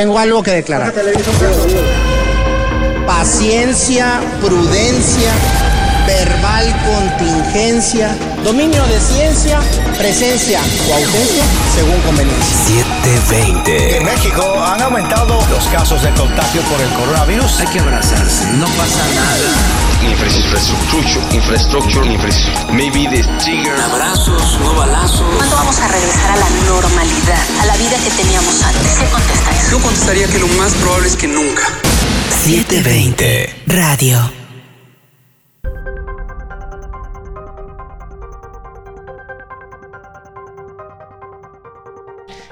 Tengo algo que declarar. Paciencia, prudencia, verbal contingencia, dominio de ciencia, presencia o ausencia según conveniencia. 720. En México han aumentado los casos de contagio por el coronavirus. Hay que abrazarse, no pasa nada. Infrastructure, infrastructure, infrastructure. Maybe the trigger. Abrazos, no balazos. ¿Cuándo vamos a regresar a la normalidad, a la vida que teníamos antes? ¿Qué contesta eso? Yo contestaría que lo más probable es que nunca. 720. Radio.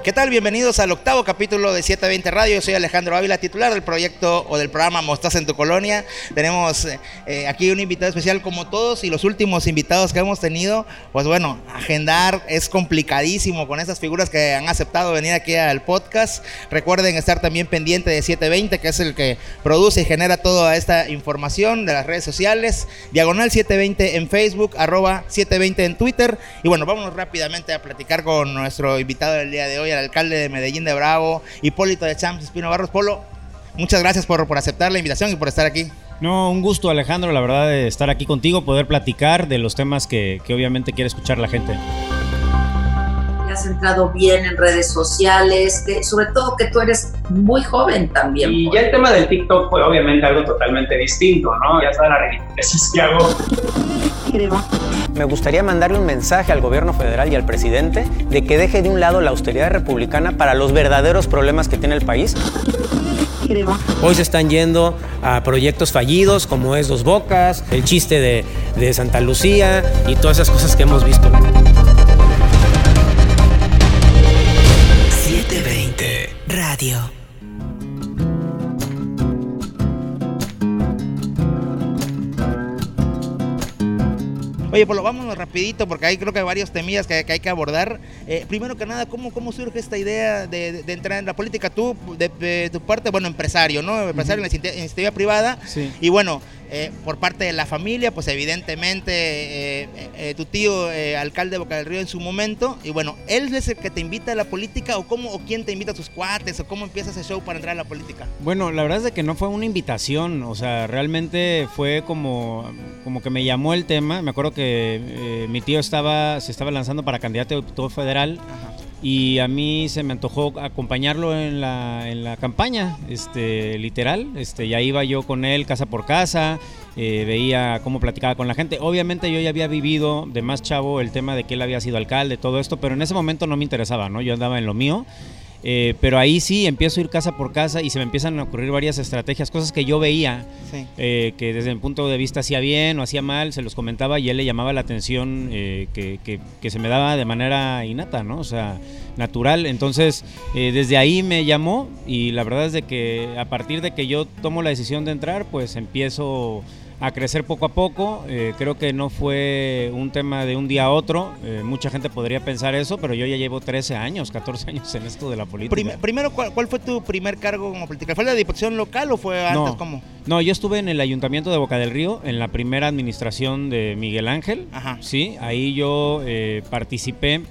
¿Qué tal? Bienvenidos al octavo capítulo de 720 Radio. Yo soy Alejandro Ávila, titular del proyecto o del programa Mostaza en tu Colonia. Tenemos eh, aquí un invitado especial como todos y los últimos invitados que hemos tenido. Pues bueno, agendar es complicadísimo con esas figuras que han aceptado venir aquí al podcast. Recuerden estar también pendiente de 720, que es el que produce y genera toda esta información de las redes sociales. Diagonal 720 en Facebook, arroba 720 en Twitter. Y bueno, vámonos rápidamente a platicar con nuestro invitado del día de hoy, el alcalde de Medellín de Bravo, Hipólito de Champs, Espino Barros. Polo, muchas gracias por, por aceptar la invitación y por estar aquí. No, un gusto Alejandro, la verdad, de estar aquí contigo, poder platicar de los temas que, que obviamente quiere escuchar la gente. Has entrado bien en redes sociales, que, sobre todo que tú eres muy joven también. Y ya el tema del TikTok fue obviamente algo totalmente distinto, ¿no? Ya sabes la ridiculeces que hago. Me gustaría mandarle un mensaje al gobierno federal y al presidente de que deje de un lado la austeridad republicana para los verdaderos problemas que tiene el país. Hoy se están yendo a proyectos fallidos como es Dos Bocas, el chiste de, de Santa Lucía y todas esas cosas que hemos visto. 720. Radio. Oye, Polo, vámonos rapidito porque hay creo que hay varios temillas que, que hay que abordar. Eh, primero que nada, ¿cómo, ¿cómo surge esta idea de, de- de entrar en la política? Tú, de, de tu parte, bueno, empresario, ¿no? Empresario en la iniciativa privada. Sí. Y bueno, eh, por parte de la familia, pues evidentemente eh, eh, tu tío, eh, alcalde de Boca del Río en su momento. Y bueno, ¿él es el que te invita a la política o cómo o quién te invita a tus cuates o cómo empieza ese show para entrar a la política? Bueno, la verdad es de que no fue una invitación, o sea, realmente fue como, como que me llamó el tema. Me acuerdo que eh, mi tío estaba, se estaba lanzando para candidato a diputado federal y a mí se me antojó acompañarlo en la, en la campaña, este, literal. Este, ya iba yo con él casa por casa, eh, veía cómo platicaba con la gente. Obviamente yo ya había vivido de más chavo el tema de que él había sido alcalde, todo esto, pero en ese momento no me interesaba, ¿no? Yo andaba en lo mío. Eh, pero ahí sí empiezo a ir casa por casa y se me empiezan a ocurrir varias estrategias, cosas que yo veía Sí. eh, que desde mi punto de vista hacía bien o hacía mal, se los comentaba y él le llamaba la atención eh, que, que- que se me daba de manera innata, ¿no? O sea, natural. Entonces, eh, desde ahí me llamó y la verdad es de que a partir de que yo tomo la decisión de entrar, pues empiezo a crecer poco a poco. Eh, creo que no fue un tema de un día a otro. Eh, mucha gente podría pensar eso, pero yo ya llevo 13 años, 14 años en esto de la política. Prim- primero, ¿cuál, cuál fue tu primer cargo como política? ¿Fue la diputación local o fue antes? No. ¿Cómo? No, yo estuve en el Ayuntamiento de Boca del Río, en la primera administración de Miguel Ángel. Ajá. Sí, ahí yo eh, participé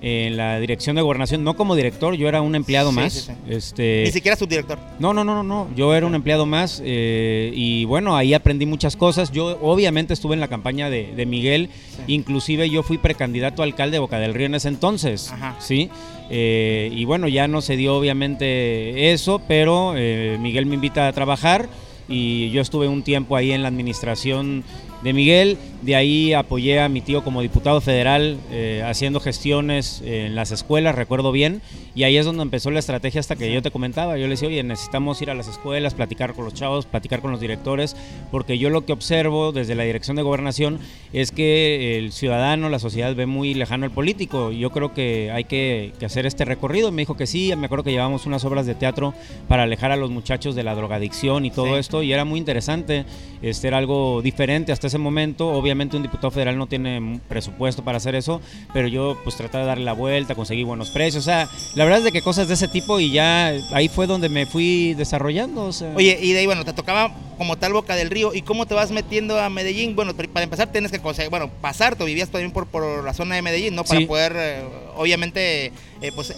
en la dirección de gobernación, no como director, yo era un empleado Sí, más. sí, sí. Este, Ni siquiera subdirector. no, no, no, no, no. Yo era un empleado más eh, y bueno, ahí aprendí muchas cosas. Yo obviamente estuve en la campaña de, de Miguel, inclusive yo fui precandidato a alcalde de Boca del Río en ese entonces, Ajá. ¿sí? Eh, y bueno, ya no se dio obviamente eso, pero eh, Miguel me invita a trabajar y yo estuve un tiempo ahí en la administración de Miguel, de ahí apoyé a mi tío como diputado federal eh, haciendo gestiones en las escuelas, recuerdo bien, y ahí es donde empezó la estrategia hasta que yo te comentaba, yo le decía, oye, necesitamos ir a las escuelas, platicar con los chavos, platicar con los directores, porque yo lo que observo desde la dirección de gobernación es que el ciudadano, la sociedad ve muy lejano al político, yo creo que hay que, que hacer este recorrido, me dijo que sí, me acuerdo que llevamos unas obras de teatro para alejar a los muchachos de la drogadicción y todo Sí. esto, y era muy interesante, este era algo diferente hasta ese momento, obviamente un diputado federal no tiene presupuesto para hacer eso, pero yo pues traté de darle la vuelta, conseguí buenos precios, o sea, la verdad es de que cosas de ese tipo y ya ahí fue donde me fui desarrollando, o sea. Oye, y de ahí, bueno, te tocaba como tal Boca del Río. ¿Y cómo te vas metiendo a Medellín? Bueno, para empezar tienes que conseguir, bueno, pasar, tú vivías también por, por la zona de Medellín, ¿no? Para Sí. poder, eh, obviamente, eh, pues,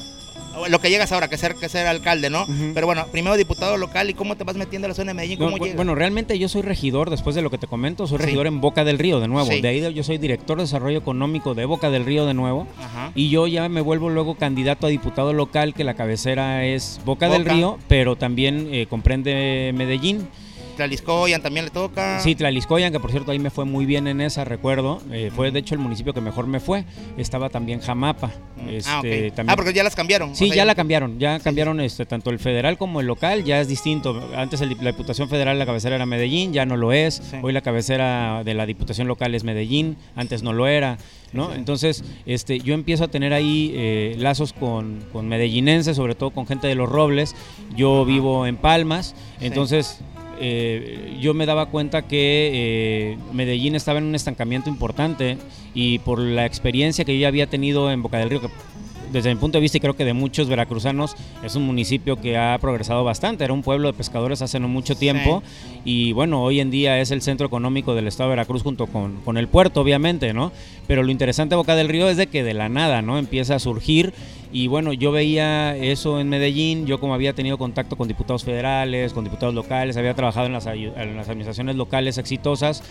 lo que llegas ahora, que ser, que ser alcalde, ¿no? Pero bueno, primero diputado local y cómo te vas metiendo a la zona de Medellín, ¿cómo No, llegas? bueno, realmente yo soy regidor, después de lo que te comento, soy Sí. regidor en Boca del Río de nuevo. Sí. De ahí yo soy director de desarrollo económico de Boca del Río de nuevo. Ajá. Y yo ya me vuelvo luego candidato a diputado local, que la cabecera es Boca, del Boca. Río, pero también eh, comprende Medellín. Tlaxcoyan también le toca. Sí, Tlaliscoyan, que por cierto ahí me fue muy bien en esa, recuerdo. Eh, fue de hecho el municipio que mejor me fue. Estaba también Jamapa. Este, ah, ok. también- Ah, porque ya las cambiaron. Sí, o sea, ya la cambiaron, ya cambiaron este tanto el federal como el local, ya es distinto. Antes el- la Diputación Federal la cabecera era Medellín, ya no lo es. Hoy la cabecera de la Diputación local es Medellín, antes no lo era, ¿no? Entonces, este yo empiezo a tener ahí eh, lazos con, con medellinenses, sobre todo con gente de Los Robles. Yo vivo en Palmas, entonces eh, yo me daba cuenta que eh, Medellín estaba en un estancamiento importante y por la experiencia que yo había tenido en Boca del Río, desde mi punto de vista y creo que de muchos veracruzanos, es un municipio que ha progresado bastante. Era un pueblo de pescadores hace no mucho tiempo y bueno, hoy en día es el centro económico del estado de Veracruz junto con, con el puerto, obviamente, ¿no? Pero lo interesante de Boca del Río es de que de la nada, ¿no? Empieza a surgir y bueno, yo veía eso en Medellín, yo como había tenido contacto con diputados federales, con diputados locales, había trabajado en las, ayu- en las administraciones locales exitosas,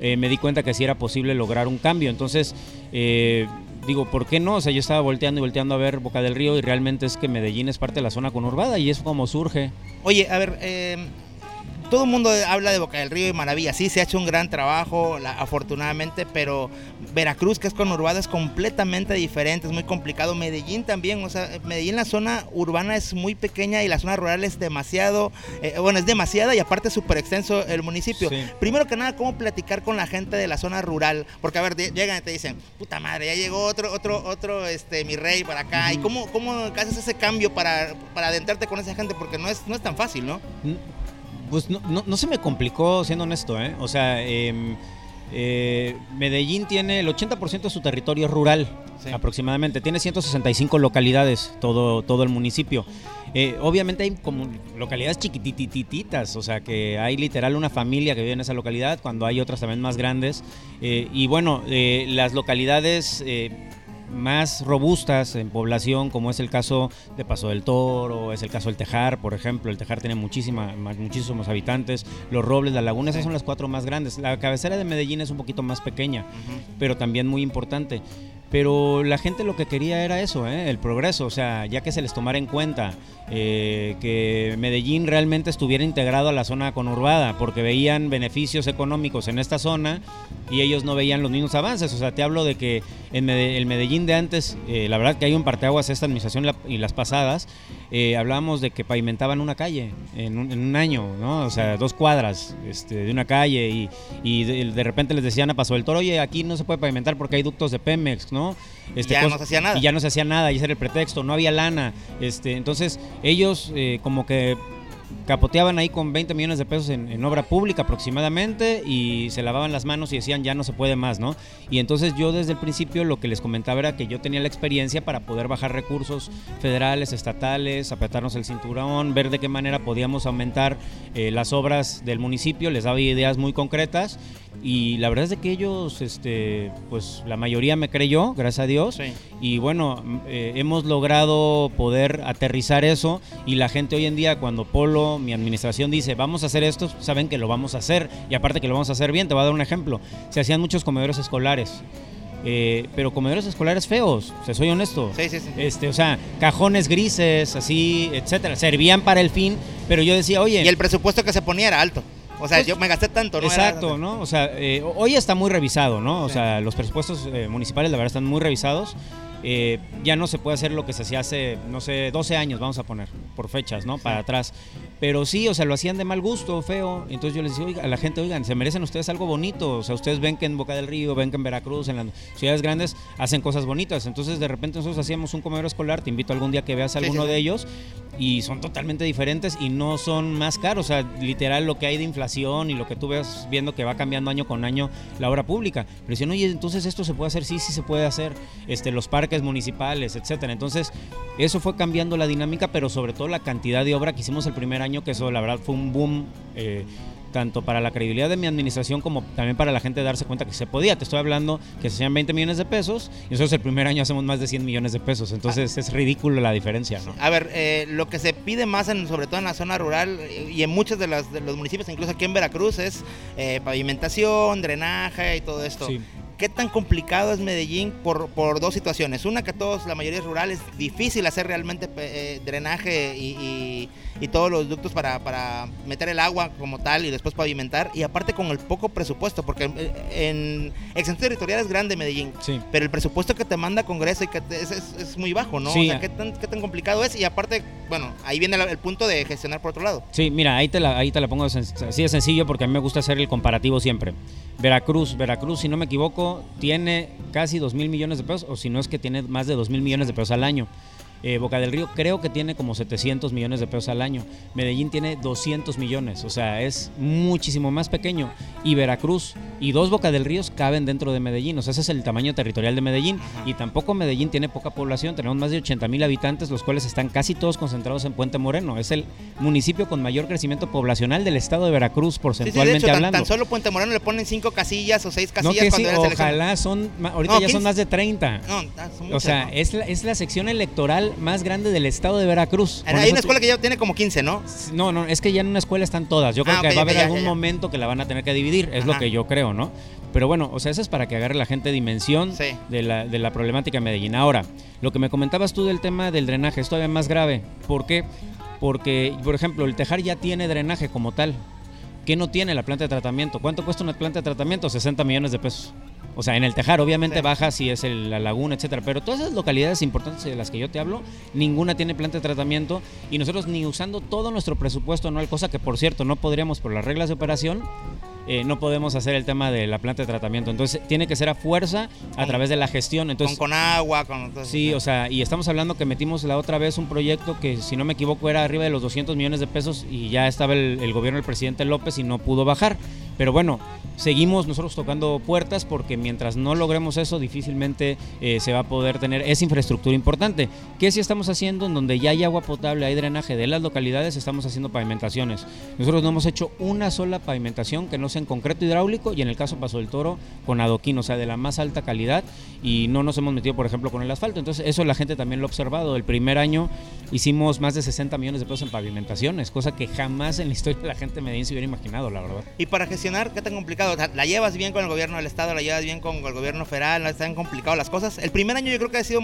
eh, me di cuenta que sí era posible lograr un cambio. Entonces, eh, digo, ¿por qué no? O sea, yo estaba volteando y volteando a ver Boca del Río y realmente es que Medellín es parte de la zona conurbada y es como surge. Oye, a ver, eh, todo el mundo habla de Boca del Río y maravilla. Sí, se ha hecho un gran trabajo, la- afortunadamente, pero Veracruz, que es conurbada, es completamente diferente, es muy complicado. Medellín también, o sea, Medellín, la zona urbana es muy pequeña y la zona rural es demasiado, eh, bueno, es demasiada y aparte es súper extenso el municipio. Sí. Primero que nada, ¿cómo platicar con la gente de la zona rural? Porque, a ver, llegan y te dicen, puta madre, ya llegó otro, otro, otro, este, mi rey para acá. ¿Y cómo, cómo haces ese cambio para, para adentrarte con esa gente? Porque no es, no es tan fácil, ¿no? Pues no, no- no se me complicó, siendo honesto, ¿eh? O sea, em, eh, Medellín tiene el 80% de su territorio rural, aproximadamente. Tiene 165 localidades, todo, todo el municipio. Eh, obviamente hay como localidades chiquititititas, o sea que hay literal una familia que vive en esa localidad, cuando hay otras también más grandes. Eh, y bueno, las localidades más robustas en población, como es el caso de Paso del Toro, es el caso del Tejar, por ejemplo. El Tejar tiene muchísima, ma- muchísimos habitantes. Los Robles, la Laguna, esas son las cuatro más grandes. La cabecera de Medellín es un poquito más pequeña, pero también muy importante. Pero la gente lo que quería era eso, ¿eh? el progreso, o sea, ya que se les tomara en cuenta eh, que Medellín realmente estuviera integrado a la zona conurbada, porque veían beneficios económicos en esta zona y ellos no veían los mismos avances. O sea, te hablo de que en el Medellín de antes, eh, la verdad que hay un parteaguas esta administración y la- y las pasadas, hablábamos de que pavimentaban una calle en un, año, ¿no? O sea, dos cuadras este, de una calle y, y de, de repente les decían a Paso del Toro, oye, aquí no se puede pavimentar porque hay ductos de Pemex, ¿no? Este, ya no se hacía nada. Y ya no se hacía nada, y ese era el pretexto, no había lana. Este, entonces, ellos eh, como que capoteaban ahí con 20 millones de pesos en, en obra pública aproximadamente y se lavaban las manos y decían ya no se puede más, ¿no? Y entonces yo desde el principio lo que les comentaba era que yo tenía la experiencia para poder bajar recursos federales, estatales, apretarnos el cinturón, ver de qué manera podíamos aumentar eh, las obras del municipio, les daba ideas muy concretas y la verdad es de que ellos, este, pues la mayoría me creyó, gracias a Dios, y bueno, eh, hemos logrado poder aterrizar eso y la gente hoy en día cuando Polo, mi administración dice, vamos a hacer esto, saben que lo vamos a hacer y aparte que lo vamos a hacer bien, te voy a dar un ejemplo, se hacían muchos comedores escolares. eh, pero comedores escolares feos, se soy honesto. Sí, sí, sí. Este, o sea, cajones grises, así, etcétera. Servían para el fin, pero yo decía, oye. Y el presupuesto que se ponía era alto. O sea, Pues, yo me gasté tanto, ¿no? Era- Exacto, ¿no? O sea, eh, hoy está muy revisado, ¿no? O sea, los presupuestos eh, municipales, la verdad, están muy revisados. Eh, ya no se puede hacer lo que se hacía hace, no sé, 12 años, vamos a poner, por fechas, ¿no? Para atrás. Pero sí, o sea, lo hacían de mal gusto, feo. Entonces yo les decía, oiga, a la gente, oigan, se merecen ustedes algo bonito. O sea, ustedes ven que en Boca del Río, ven que en Veracruz, en las ciudades grandes, hacen cosas bonitas. Entonces, de repente nosotros hacíamos un comedor escolar, te invito algún día que veas alguno sí, sí. de ellos, y son totalmente diferentes y no son más caros. O sea, literal lo que hay de inflación y lo que tú ves viendo que va cambiando año con año la obra pública. Pero dicen, oye, entonces esto se puede hacer, sí, sí se puede hacer, este, los parques municipales, etcétera. Entonces, eso fue cambiando la dinámica, pero sobre todo la cantidad de obra que hicimos el primer año, que eso la verdad fue un boom. eh, tanto para la credibilidad de mi administración como también para la gente darse cuenta que se podía. Te estoy hablando que se hacían 20 millones de pesos y nosotros el primer año hacemos más de 100 millones de pesos. Entonces es ridículo la diferencia, ¿no? A ver, eh, lo que se pide más, en, sobre todo en la zona rural y en muchos de, las, de los municipios, incluso aquí en Veracruz, es eh, pavimentación, drenaje y todo esto. Sí. ¿Qué tan complicado es Medellín por, por dos situaciones? Una que todos, la mayoría es rural, es difícil hacer realmente eh, drenaje y, y- y todos los ductos para, para meter el agua como tal y después pavimentar. Y aparte con el poco presupuesto, porque eh, en extensión territorial es grande Medellín, Sí. pero el presupuesto que te manda Congreso y que te- es, es- es muy bajo, ¿no? Sí. O sea, ¿qué tan, ¿qué tan complicado es? Y aparte, bueno, ahí viene la- el punto de gestionar por otro lado. Sí, mira, ahí te la, ahí te la pongo así de sencillo porque a mí me gusta hacer el comparativo siempre. Veracruz, Veracruz, si no me equivoco, tiene casi 2 mil millones de pesos, o si no es que tiene más de 2 mil millones de pesos al año. Eh, Boca del Río creo que tiene como 700 millones de pesos al año. Medellín tiene 200 millones, o sea, es muchísimo más pequeño. Y Veracruz y dos Boca del Ríos caben dentro de Medellín, o sea, ese es el tamaño territorial de Medellín. Y tampoco Medellín tiene poca población, tenemos más de 80 mil habitantes, los cuales están casi todos concentrados en Puente Moreno. Es el municipio con mayor crecimiento poblacional del estado de Veracruz, Sí, sí, de porcentualmente hecho, hablando. tan solo Puente Moreno le ponen cinco casillas o seis no casillas que cuando sí, ojalá son, ahorita No, ya 15. son más de 30. No, son O sea, ¿no? es la, es la sección electoral más grande del estado de Veracruz. Hay una escuela que ya tiene como 15, ¿no? No, no, es que ya en una escuela están todas. Yo creo Ah, que va a haber ya, algún ya, ya. momento que la van a tener que dividir, es lo que yo creo, ¿no? Pero bueno, o sea, eso es para que agarre la gente dimensión Sí. de, la, de la problemática de Medellín. Ahora, lo que me comentabas tú del tema del drenaje es todavía más grave. ¿Por qué? Porque, por ejemplo, el Tejar ya tiene drenaje como tal. ¿Qué no tiene la planta de tratamiento? ¿Cuánto cuesta una planta de tratamiento? 60 millones de pesos. O sea, en el Tejar obviamente Sí. baja si es el- la laguna, etcétera, pero todas esas localidades importantes de las que yo te hablo, ninguna tiene planta de tratamiento y nosotros ni usando todo nuestro presupuesto anual, cosa que por cierto no podríamos por las reglas de operación, eh, no podemos hacer el tema de la planta de tratamiento. Entonces tiene que ser a fuerza a Con- través de la gestión. Entonces, con, con agua, con... entonces, Sí, o sea, y estamos hablando que metimos la otra vez un proyecto que, si no me equivoco, era arriba de los 200 millones de pesos y ya estaba el, el gobierno del presidente López y no pudo bajar. Pero bueno, seguimos nosotros tocando puertas porque mientras no logremos eso, difícilmente eh, se va a poder tener esa infraestructura importante. ¿Qué sí estamos haciendo? En donde ya hay agua potable, hay drenaje de las localidades, estamos haciendo pavimentaciones. Nosotros no hemos hecho una sola pavimentación que no sea en concreto hidráulico y en el caso Paso del Toro con adoquín, o sea, de la más alta calidad y no nos hemos metido, por ejemplo, con el asfalto. Entonces, eso la gente también lo ha observado. El primer año hicimos más de 60 millones de pesos en pavimentaciones, cosa que jamás en la historia de la gente Medellín se hubiera imaginado, la verdad. Y para ¿qué tan complicado? O sea, ¿La llevas bien con el gobierno del estado? ¿La llevas bien con el gobierno federal? ¿No están complicadas las cosas? El primer año yo creo que ha sido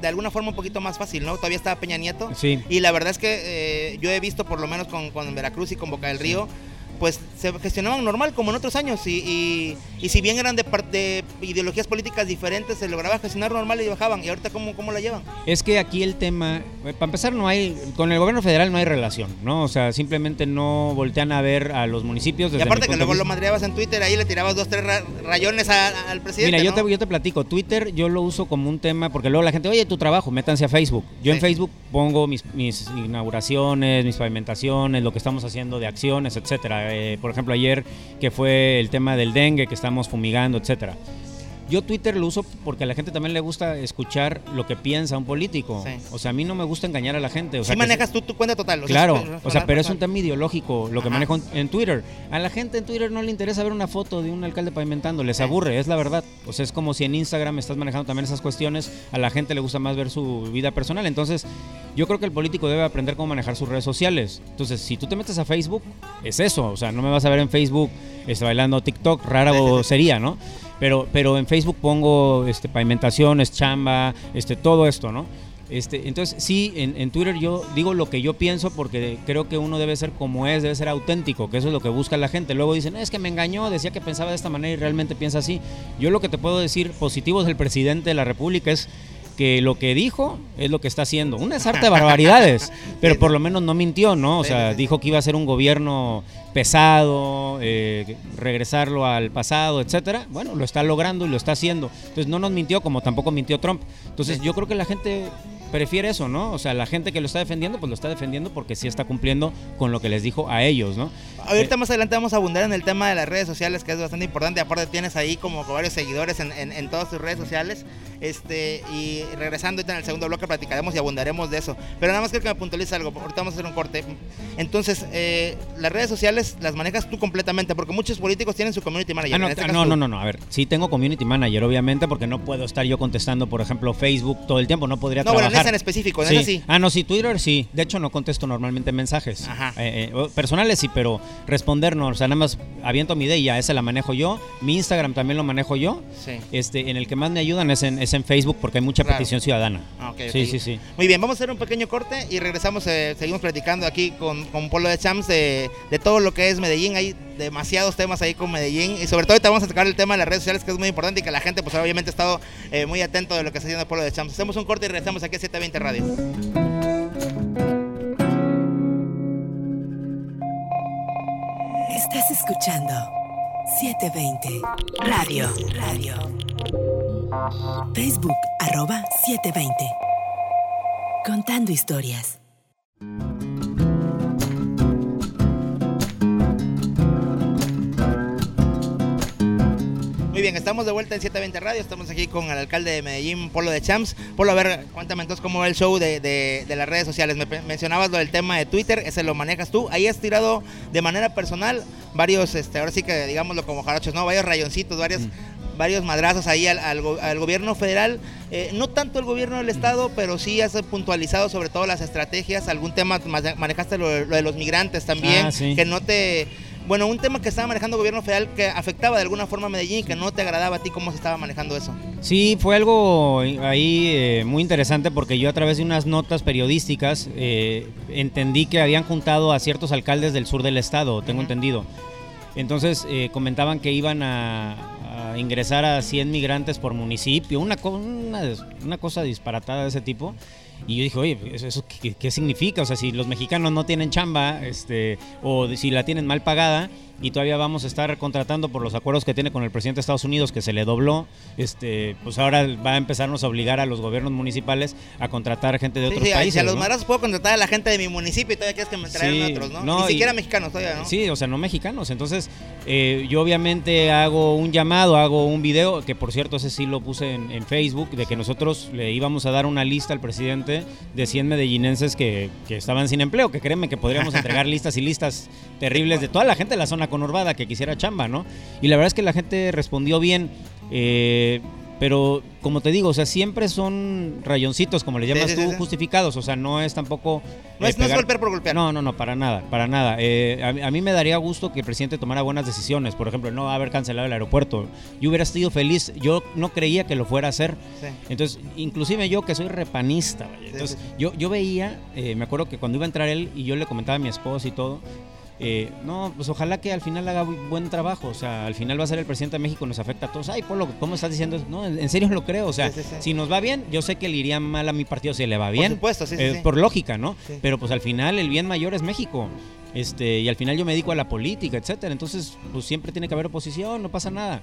de alguna forma un poquito más fácil, ¿no? Todavía estaba Peña Nieto. Sí. Y la verdad es que eh, yo he visto, por lo menos con, con Veracruz y con Boca del Río, pues se gestionaban normal como en otros años. Y, y, y si bien eran de, de ideologías políticas diferentes, se lograba gestionar normal y bajaban. ¿Y ahorita cómo, cómo la llevan? Es que aquí el tema, eh, para empezar, no hay, con el gobierno federal no hay relación, ¿no? O sea, simplemente no voltean a ver a los municipios. Y Desde aparte mi que luego lo madreabas en Twitter, ahí le tirabas dos, tres ra- rayones a- al presidente. Mira, yo, te, yo te platico, Twitter yo lo uso como un tema, porque luego la gente, oye, tu trabajo, métanse a Facebook. Yo en. Facebook pongo mis, mis inauguraciones, mis pavimentaciones, lo que estamos haciendo de acciones, etcétera. Eh, por ejemplo, ayer que fue el tema del dengue que estamos fumigando, etcétera. Yo Twitter lo uso porque a la gente también le gusta escuchar lo que piensa un político. Sí. O sea, a mí no me gusta engañar a la gente. O Sí sea, que manejas tú tu cuenta total. Claro, o sea, pero es un tema ideológico lo que Ajá. manejo en, Twitter. A la gente en Twitter no le interesa ver una foto de un alcalde pavimentando, les aburre, es la verdad. O sea, es como si en Instagram estás manejando también esas cuestiones, a la gente le gusta más ver su vida personal. Entonces, yo creo que el político debe aprender cómo manejar sus redes sociales. Entonces, si tú te metes a Facebook, es eso, o sea, no me vas a ver en Facebook este, bailando TikTok, rara o sería, ¿no? Pero, pero en Facebook pongo este, pavimentaciones, chamba, este, todo esto, ¿no? Este, entonces, sí, en, en Twitter yo digo lo que yo pienso porque creo que uno debe ser como es, debe ser auténtico, que eso es lo que busca la gente. Luego dicen, es que me engañó, decía que pensaba de esta manera y realmente piensa así. Yo lo que te puedo decir positivo del presidente de la República es que lo que dijo es lo que está haciendo. Una sarta de barbaridades, pero por lo menos no mintió, ¿no? O sea, dijo que iba a ser un gobierno pesado, eh, regresarlo al pasado, etcétera. Bueno, lo está logrando y lo está haciendo. Entonces no nos mintió como tampoco mintió Trump. Entonces yo creo que la gente prefiere eso, ¿no? O sea, la gente que lo está defendiendo, pues lo está defendiendo porque sí está cumpliendo con lo que les dijo a ellos, ¿no? Ahorita más adelante vamos a abundar en el tema de las redes sociales, que es bastante importante. Aparte tienes ahí como varios seguidores en, en, en todas tus redes sociales. Este, y regresando ahorita en el segundo bloque platicaremos y abundaremos de eso. Pero nada más quiero que me puntualice algo, ahorita vamos a hacer un corte. Entonces, eh, las redes sociales las manejas tú completamente, porque muchos políticos tienen su community manager. Ah, no, este ah, no, no, no, no, a ver, sí tengo community manager, obviamente, porque no puedo estar yo contestando, por ejemplo, Facebook todo el tiempo, no podría No, bueno, en específico, en sí. Ah, no, sí, Twitter sí. De hecho, no contesto normalmente mensajes. Ajá. Eh, eh, personales sí, pero responder no. O sea, nada más aviento mi idea y ya esa la manejo yo. Mi Instagram también lo manejo yo. Sí. Este, en el que más me ayudan es en, es en Facebook porque hay mucha Claro. petición ciudadana. Ah, Sí, sí, sí. Muy bien, vamos a hacer un pequeño corte y regresamos, eh, seguimos platicando aquí con, con Polo de Champs de, de todo lo que es Medellín. Hay demasiados temas ahí con Medellín y sobre todo ahorita vamos a tocar el tema de las redes sociales que es muy importante y que la gente pues obviamente ha estado eh, muy atento de lo que está haciendo Polo de Champs. Hacemos un corte y regresamos aquí a 720 Radio. Estás escuchando 720 Radio. Radio. Facebook arroba 720. Contando historias. Bien, estamos de vuelta en 720 Radio, estamos aquí con el alcalde de Medellín, Polo de Champs. Polo, a ver, cuéntame entonces cómo va el show de, de- de las redes sociales. Me mencionabas lo del tema de Twitter, ese lo manejas tú. Ahí has tirado de manera personal varios, este, ahora sí que digámoslo como jarochos, ¿no? Varios rayoncitos, varios, varios madrazos ahí al, al go- al gobierno federal. Eh, no tanto el gobierno del estado, pero sí has puntualizado sobre todo las estrategias. Algún tema, ma- manejaste lo, de- lo de los migrantes también, Ah, sí. que no te... Bueno, un tema que estaba manejando el gobierno federal que afectaba de alguna forma a Medellín y que no te agradaba a ti cómo se estaba manejando eso. Sí, fue algo ahí eh, muy interesante porque yo a través de unas notas periodísticas eh, entendí que habían juntado a ciertos alcaldes del sur del estado, tengo entendido. Entonces eh, comentaban que iban a, a ingresar a 100 migrantes por municipio, una, una cosa disparatada de ese tipo. Y yo dije, oye, ¿eso, qué, qué significa? O sea, si los mexicanos no tienen chamba, este, o si la tienen mal pagada, y todavía vamos a estar contratando por los acuerdos que tiene con el presidente de Estados Unidos, que se le dobló, este, pues ahora va a empezarnos a obligar a los gobiernos municipales a contratar gente de Sí, otros sí, países. si a los ¿no? madrazos puedo contratar a la gente de mi municipio y todavía quieres que me traigan Sí, otros, ¿no? no, Ni y- siquiera mexicanos todavía, ¿no? Sí, o sea, no mexicanos. Entonces, eh, yo obviamente hago un llamado, hago un video, que por cierto ese sí lo puse en, en Facebook, de que nosotros le íbamos a dar una lista al presidente de 100 medellinenses que, que estaban sin empleo, que créeme que podríamos entregar listas y listas terribles de toda la gente de la zona conurbada que quisiera chamba, ¿no? Y la verdad es que la gente respondió bien. eh, pero como te digo, o sea, siempre son rayoncitos, como le llamas Sí, sí, tú, sí. justificados. O sea, no es tampoco. No eh, es- no es golpear por golpear. No, no, no, para nada, para nada. Eh, a, mí- a mí me daría gusto que el presidente tomara buenas decisiones. Por ejemplo, no haber cancelado el aeropuerto. Yo hubiera sido feliz. Yo no creía que lo fuera a hacer. Entonces, inclusive yo que soy repanista, entonces Yo, yo veía, eh, me acuerdo que cuando iba a entrar él y yo le comentaba a mi esposa y todo, eh, no, pues ojalá que al final haga bu- buen trabajo, o sea, al final va a ser el presidente de México, nos afecta a todos. Ay, Polo, ¿cómo estás diciendo eso? No, en serio lo creo, o sea, Sí, sí, sí. si nos va bien, yo sé que le iría mal a mi partido si le va bien. supuesto, sí, sí, eh, sí. Por lógica, ¿no? Pero pues al final el bien mayor es México. Este, y al final yo me dedico a la política, etcétera. Entonces, pues siempre tiene que haber oposición, no pasa nada.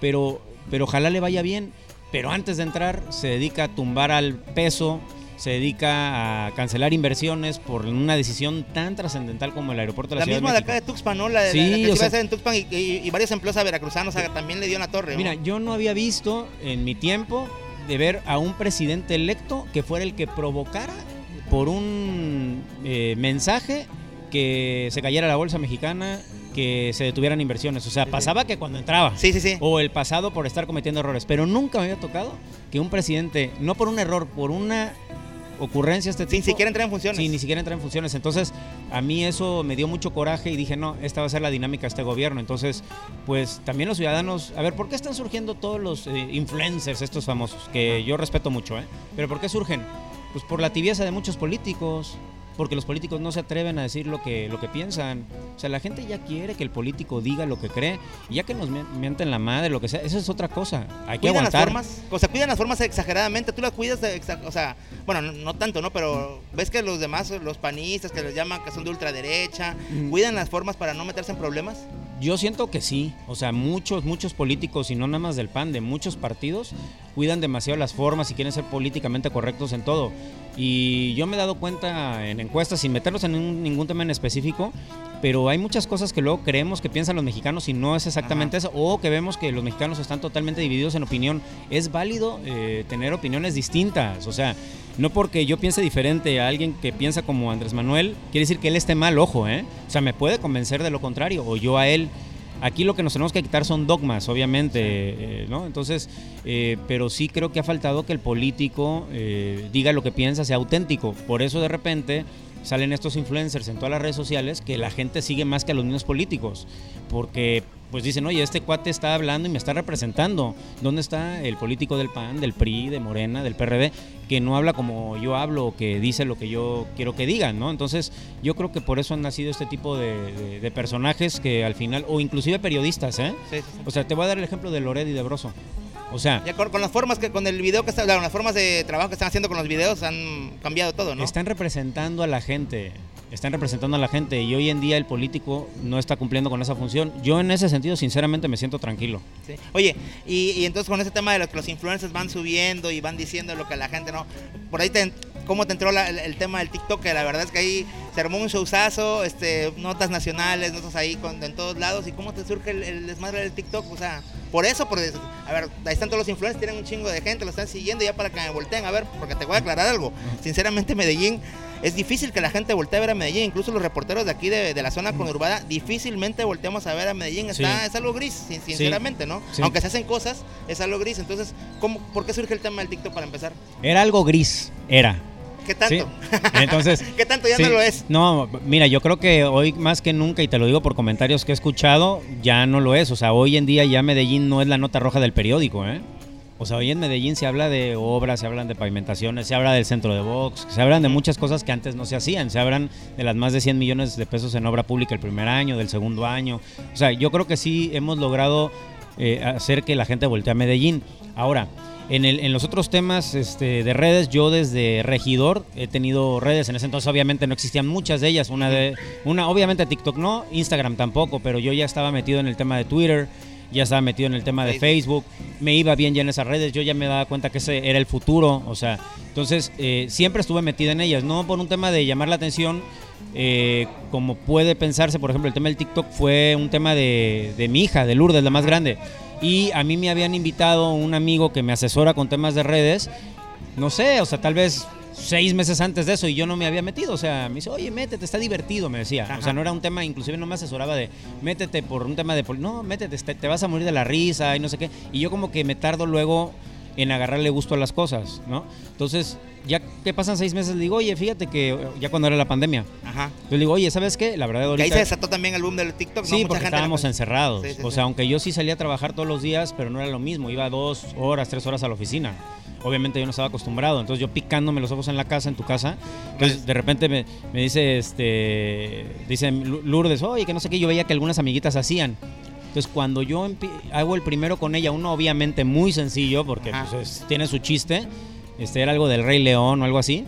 Pero, pero ojalá le vaya bien. Pero antes de entrar, se dedica a tumbar al peso, se dedica a cancelar inversiones por una decisión tan trascendental como el aeropuerto de la, La Ciudad misma de acá de Tuxpan, ¿no? La, de- Sí, la, la que o se iba a sea- hacer en Tuxpan y, y- y veracruzanos o sea, también le dio en la torre. ¿no? Mira, yo no había visto en mi tiempo de ver a un presidente electo que fuera el que provocara por un eh, mensaje que se cayera la bolsa mexicana, que se detuvieran inversiones. O sea, pasaba que cuando entraba. Sí, sí, sí. O el pasado por estar cometiendo errores. Pero nunca me había tocado que un presidente, no por un error, por una ocurrencia este Sin tipo, siquiera entrar en funciones. Sí, ni siquiera entra en funciones. Entonces, a mí eso me dio mucho coraje y dije, no, esta va a ser la dinámica de este gobierno. Entonces, pues también los ciudadanos, a ver, ¿por qué están surgiendo todos los eh, influencers, estos famosos? Que yo respeto mucho, ¿eh? Pero ¿por qué surgen? Pues por la tibieza de muchos políticos. Porque los políticos no se atreven a decir lo que, lo que piensan. O sea, la gente ya quiere que el político diga lo que cree. Y ya que nos mien- mienten la madre, lo que sea, eso es otra cosa. Hay que Cuidan las aguantar. formas, o sea, cuidan las formas exageradamente, tú las cuidas, de o sea, bueno, no, no tanto, ¿no? Pero ves que los demás, los panistas que les llaman que son de ultraderecha, Mm. cuidan las formas para no meterse en problemas. Yo siento que sí, o sea, muchos, muchos políticos, y no nada más del PAN, de muchos partidos, cuidan demasiado las formas y quieren ser políticamente correctos en todo. Y yo me he dado cuenta en encuestas, sin meterlos en un- ningún tema en específico, pero hay muchas cosas que luego creemos que piensan los mexicanos y no es exactamente eso, o que vemos que los mexicanos están totalmente divididos en opinión. Es válido eh, tener opiniones distintas, o sea, no porque yo piense diferente a alguien que piensa como Andrés Manuel, quiere decir que él esté mal, ojo, ¿eh? O sea, me puede convencer de lo contrario, o yo a él. Aquí lo que nos tenemos que quitar son dogmas, obviamente, eh, ¿no? Entonces, eh, pero sí creo que ha faltado que el político eh, diga lo que piensa, sea auténtico. Por eso de repente salen estos influencers en todas las redes sociales que la gente sigue más que a los mismos políticos. Porque pues dicen, oye, este cuate está hablando y me está representando. ¿Dónde está el político del PAN, del PRI, de Morena, del PRD, que no habla como yo hablo o que dice lo que yo quiero que digan, ¿no? Entonces, yo creo que por eso han nacido este tipo de, de- de personajes que al final, o inclusive periodistas, ¿eh? Sí, sí, sí. O sea, te voy a dar el ejemplo de Lored y de Broso. O sea, Ya con, con las formas que con el video que está, con las formas de trabajo que están haciendo con los videos han cambiado todo, ¿no? Están representando a la gente. Están representando a la gente y hoy en día el político no está cumpliendo con esa función. Yo en ese sentido sinceramente me siento tranquilo. Sí. Oye, y, y entonces con ese tema de los que los influencers van subiendo y van diciendo lo que la gente no. Por ahí, te, ¿cómo te entró la- el, el tema del TikTok? Que la verdad es que ahí se armó un showzazo, este, notas nacionales, notas ahí con, en todos lados. ¿Y cómo te surge el, el desmadre del TikTok? O sea, por eso, por, a ver, ahí están todos los influencers, tienen un chingo de gente, lo están siguiendo ya para que me volteen. A ver, porque te voy a aclarar algo. Sinceramente, Medellín. Es difícil que la gente voltee a ver a Medellín, incluso los reporteros de aquí de, de la zona conurbada, difícilmente volteamos a ver a Medellín. Está, Sí. Es algo gris, sin- sinceramente, ¿no? Sí. Aunque se hacen cosas, es algo gris. Entonces, ¿cómo, ¿por qué surge el tema del TikTok para empezar? Era algo gris, era. ¿Qué tanto? Sí. Entonces, ¿Qué tanto ya sí. no lo es? No, mira, yo creo que hoy más que nunca, y te lo digo por comentarios que he escuchado, ya no lo es. O sea, hoy en día ya Medellín no es la nota roja del periódico, ¿eh? O sea, hoy en Medellín se habla de obras, se hablan de pavimentaciones, se habla del centro de box, se hablan de muchas cosas que antes no se hacían. Se hablan de las más de 100 millones de pesos en obra pública el primer año, del segundo año. O sea, yo creo que sí hemos logrado eh, hacer que la gente voltee a Medellín. Ahora, en, el- en los otros temas este, de redes, yo desde regidor he tenido redes. En ese entonces, obviamente, no existían muchas de ellas. Una, de, una obviamente, TikTok no, Instagram tampoco, pero yo ya estaba metido en el tema de Twitter, ya estaba metido en el tema de Facebook. Me iba bien ya en esas redes. Yo ya me daba cuenta que ese era el futuro. O sea, entonces eh, siempre estuve metido en ellas. No por un tema de llamar la atención. eh, como puede pensarse, por ejemplo, el tema del TikTok fue un tema de, de mi hija, de Lourdes, la más grande. Y a mí me habían invitado un amigo que me asesora con temas de redes, no sé, o sea, tal vez seis meses antes de eso y yo no me había metido. O sea, me dice, oye, métete, está divertido, me decía. O sea, no era un tema, inclusive no me asesoraba de, métete por un tema de, no, métete, te, te vas a morir de la risa y no sé qué. Y yo como que me tardo luego en agarrarle gusto a las cosas, ¿no? Entonces, ya que pasan seis meses, le digo, oye, fíjate que ya cuando era la pandemia, Ajá. yo le digo, oye, ¿sabes qué? La verdad, Que ahorita... ahí se desató también el boom del TikTok, ¿no? Sí, Mucha porque gente estábamos encerrados. Sí, sí, o sí. sea, aunque yo sí salía a trabajar todos los días, pero no era lo mismo. Iba dos horas, tres horas a la oficina. Obviamente yo no estaba acostumbrado. Entonces yo picándome los ojos en la casa, en tu casa. Entonces de repente me, me dice, este, dice Lourdes, oye, que no sé qué. Yo veía que algunas amiguitas hacían. Entonces cuando yo hago el primero con ella, uno obviamente muy sencillo, porque pues, es- tiene su chiste. Este era algo del Rey León o algo así.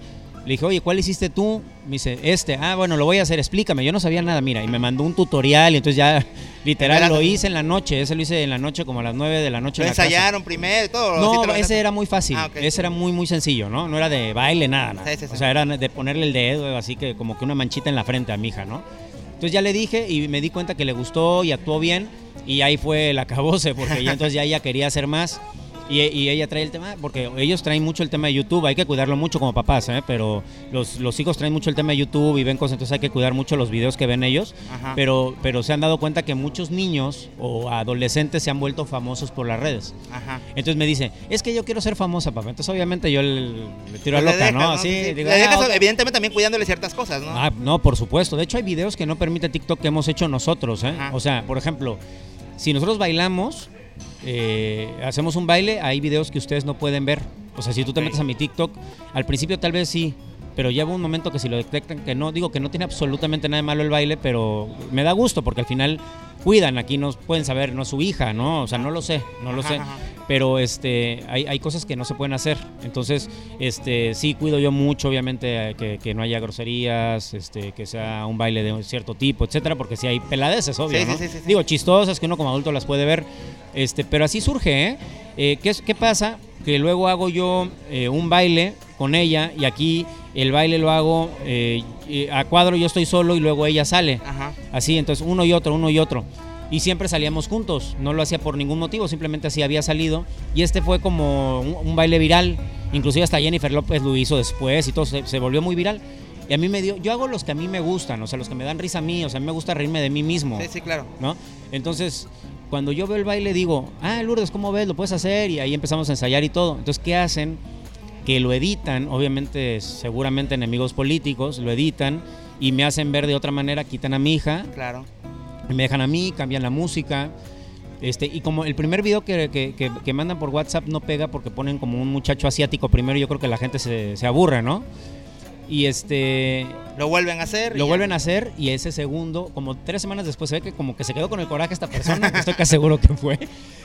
Le dije, oye, ¿cuál hiciste tú? Me dice, este. Ah, bueno, lo voy a hacer, explícame. Yo no sabía nada, mira. Y me mandó un tutorial y entonces ya, literal, lo hice en la noche. Ese lo hice en la noche, como a las 9 de la noche Lo en la casa. ensayaron primero y todo. ¿sí No, lo ese era muy fácil. Ah. Ese era muy, muy sencillo, ¿no? No era de baile, nada, nada. Sí, sí, sí. O sea, era de ponerle el dedo, así que como que una manchita en la frente a mi hija, ¿no? Entonces ya le dije y me di cuenta que le gustó y actuó bien. Y ahí fue el acabose, porque ya entonces ya ella quería hacer más. Y, y ella trae el tema, porque ellos traen mucho el tema de YouTube, hay que cuidarlo mucho como papás, ¿eh? pero los, los hijos traen mucho el tema de YouTube y ven cosas, entonces hay que cuidar mucho los videos que ven ellos, Ajá. pero, pero se han dado cuenta que muchos niños o adolescentes se han vuelto famosos por las redes. Ajá. Entonces me dice, es que yo quiero ser famosa, papá. Entonces obviamente yo le, le tiro a Pues loca, dejas, ¿no? Sí, Así, sí. digo, Le dejas, "Ah, ok". evidentemente también cuidándole ciertas cosas, ¿no? Ah, no, por supuesto. De hecho, hay videos que no permite TikTok que hemos hecho nosotros. ¿eh? O sea, por ejemplo, si nosotros bailamos, eh, hacemos un baile, hay videos que ustedes no pueden ver. O sea, si tú te metes a mi TikTok, al principio tal vez sí, pero lleva un momento que si lo detectan que no, digo que no tiene absolutamente nada de malo el baile, pero me da gusto porque al final cuidan, aquí no pueden saber, no su hija, ¿no? O sea, no lo sé, no lo Ajá, sé. ajá. Pero este, hay, hay cosas que no se pueden hacer. Entonces, este, sí cuido yo mucho, obviamente, que, que no haya groserías, este, que sea un baile de un cierto tipo, etcétera, porque sí hay peladeces, obvio, Sí, sí, ¿no? sí, sí, sí. Digo, chistosas que uno como adulto las puede ver, este, pero así surge, ¿eh? Eh, ¿qué, es- ¿Qué pasa? Que luego hago yo eh, un baile con ella y aquí el baile lo hago eh, y a cuadro, yo estoy solo y luego ella sale. Ajá. Así, entonces uno y otro, uno y otro. Y siempre salíamos juntos, no lo hacía por ningún motivo, simplemente así había salido. Y este fue como un, un baile viral, inclusive hasta Jennifer López lo hizo después y todo, se, se volvió muy viral. Y a mí me dio, yo hago los que a mí me gustan, o sea, los que me dan risa a mí, o sea, a mí me gusta reírme de mí mismo. Sí, sí, claro. ¿no? Entonces, cuando yo veo el baile digo, ah, Lourdes, ¿cómo ves? Lo puedes hacer y ahí empezamos a ensayar y todo. Entonces, ¿qué hacen? Que lo editan, obviamente, seguramente enemigos políticos, lo editan y me hacen ver de otra manera, quitan a mi hija, Claro. me dejan a mí, cambian la música. Este, y como el primer video que, que- que- que mandan por WhatsApp no pega porque ponen como un muchacho asiático primero, yo creo que la gente se, se aburre, ¿no? Y este Lo vuelven a hacer. lo vuelven a hacer y ese segundo, como tres semanas después, se ve que como que se quedó con el coraje esta persona, que estoy casi seguro que fue,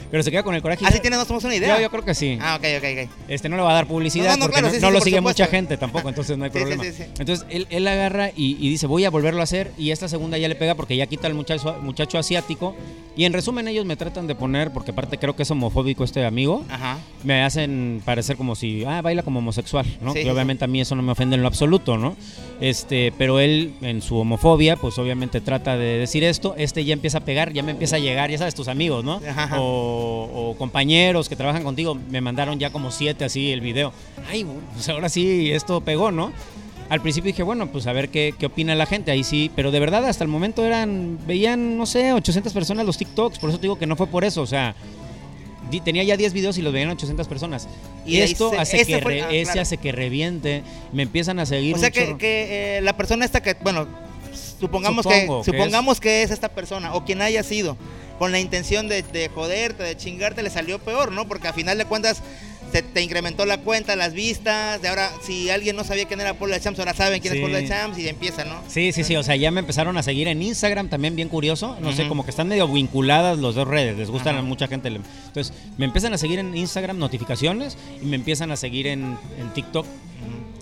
pero se queda con el coraje. ¿Así ya- tiene más o menos una idea? Yo, yo creo que sí. Ah, ok, ok, ok. Este no le va a dar publicidad No, no, no, porque claro, no, sí, no sí, lo por sigue supuesto. mucha gente tampoco, entonces no hay problema. sí. Entonces él, él agarra y, y dice, voy a volverlo a hacer y esta segunda ya le pega porque ya quita al muchacho, muchacho asiático. Y en resumen ellos me tratan de poner, porque aparte creo que es homofóbico este amigo, Ajá. Me hacen parecer como si, ah, baila como homosexual, ¿no? Sí, que sí, obviamente a mí eso no me ofende en lo absoluto, ¿no? Este, pero él en su homofobia, pues obviamente trata de decir esto, este ya empieza a pegar, ya me empieza a llegar, ya sabes, tus amigos, ¿no? Ajá. O, o compañeros que trabajan contigo, me mandaron ya como siete así el video. Ay, pues ahora sí, esto pegó, ¿no? Al principio dije, bueno, pues a ver qué, qué opina la gente, ahí sí, pero de verdad hasta el momento eran, veían, no sé, 800 personas los TikToks, por eso te digo que no fue por eso, o sea, tenía ya 10 videos y los veían 800 personas. Y esto se- hace que fue- re- ah, ese claro. hace que reviente, me empiezan a seguir O sea que, que, eh, la persona esta que, bueno, supongamos Supongo que, que supongamos que es esta persona o quien haya sido con la intención de, de joderte, de chingarte, le salió peor, ¿no? Porque a final de cuentas se te incrementó la cuenta, las vistas, de ahora si alguien no sabía quién era Paula Champs, ahora saben quién Sí. es Paula Champs y empieza, ¿no? Sí, sí, sí, o sea, ya me empezaron a seguir en Instagram también, bien curioso. No sé, como que están medio vinculadas las dos redes, les gustan a mucha gente. Entonces, me empiezan a seguir en Instagram, notificaciones, y me empiezan a seguir en, en TikTok.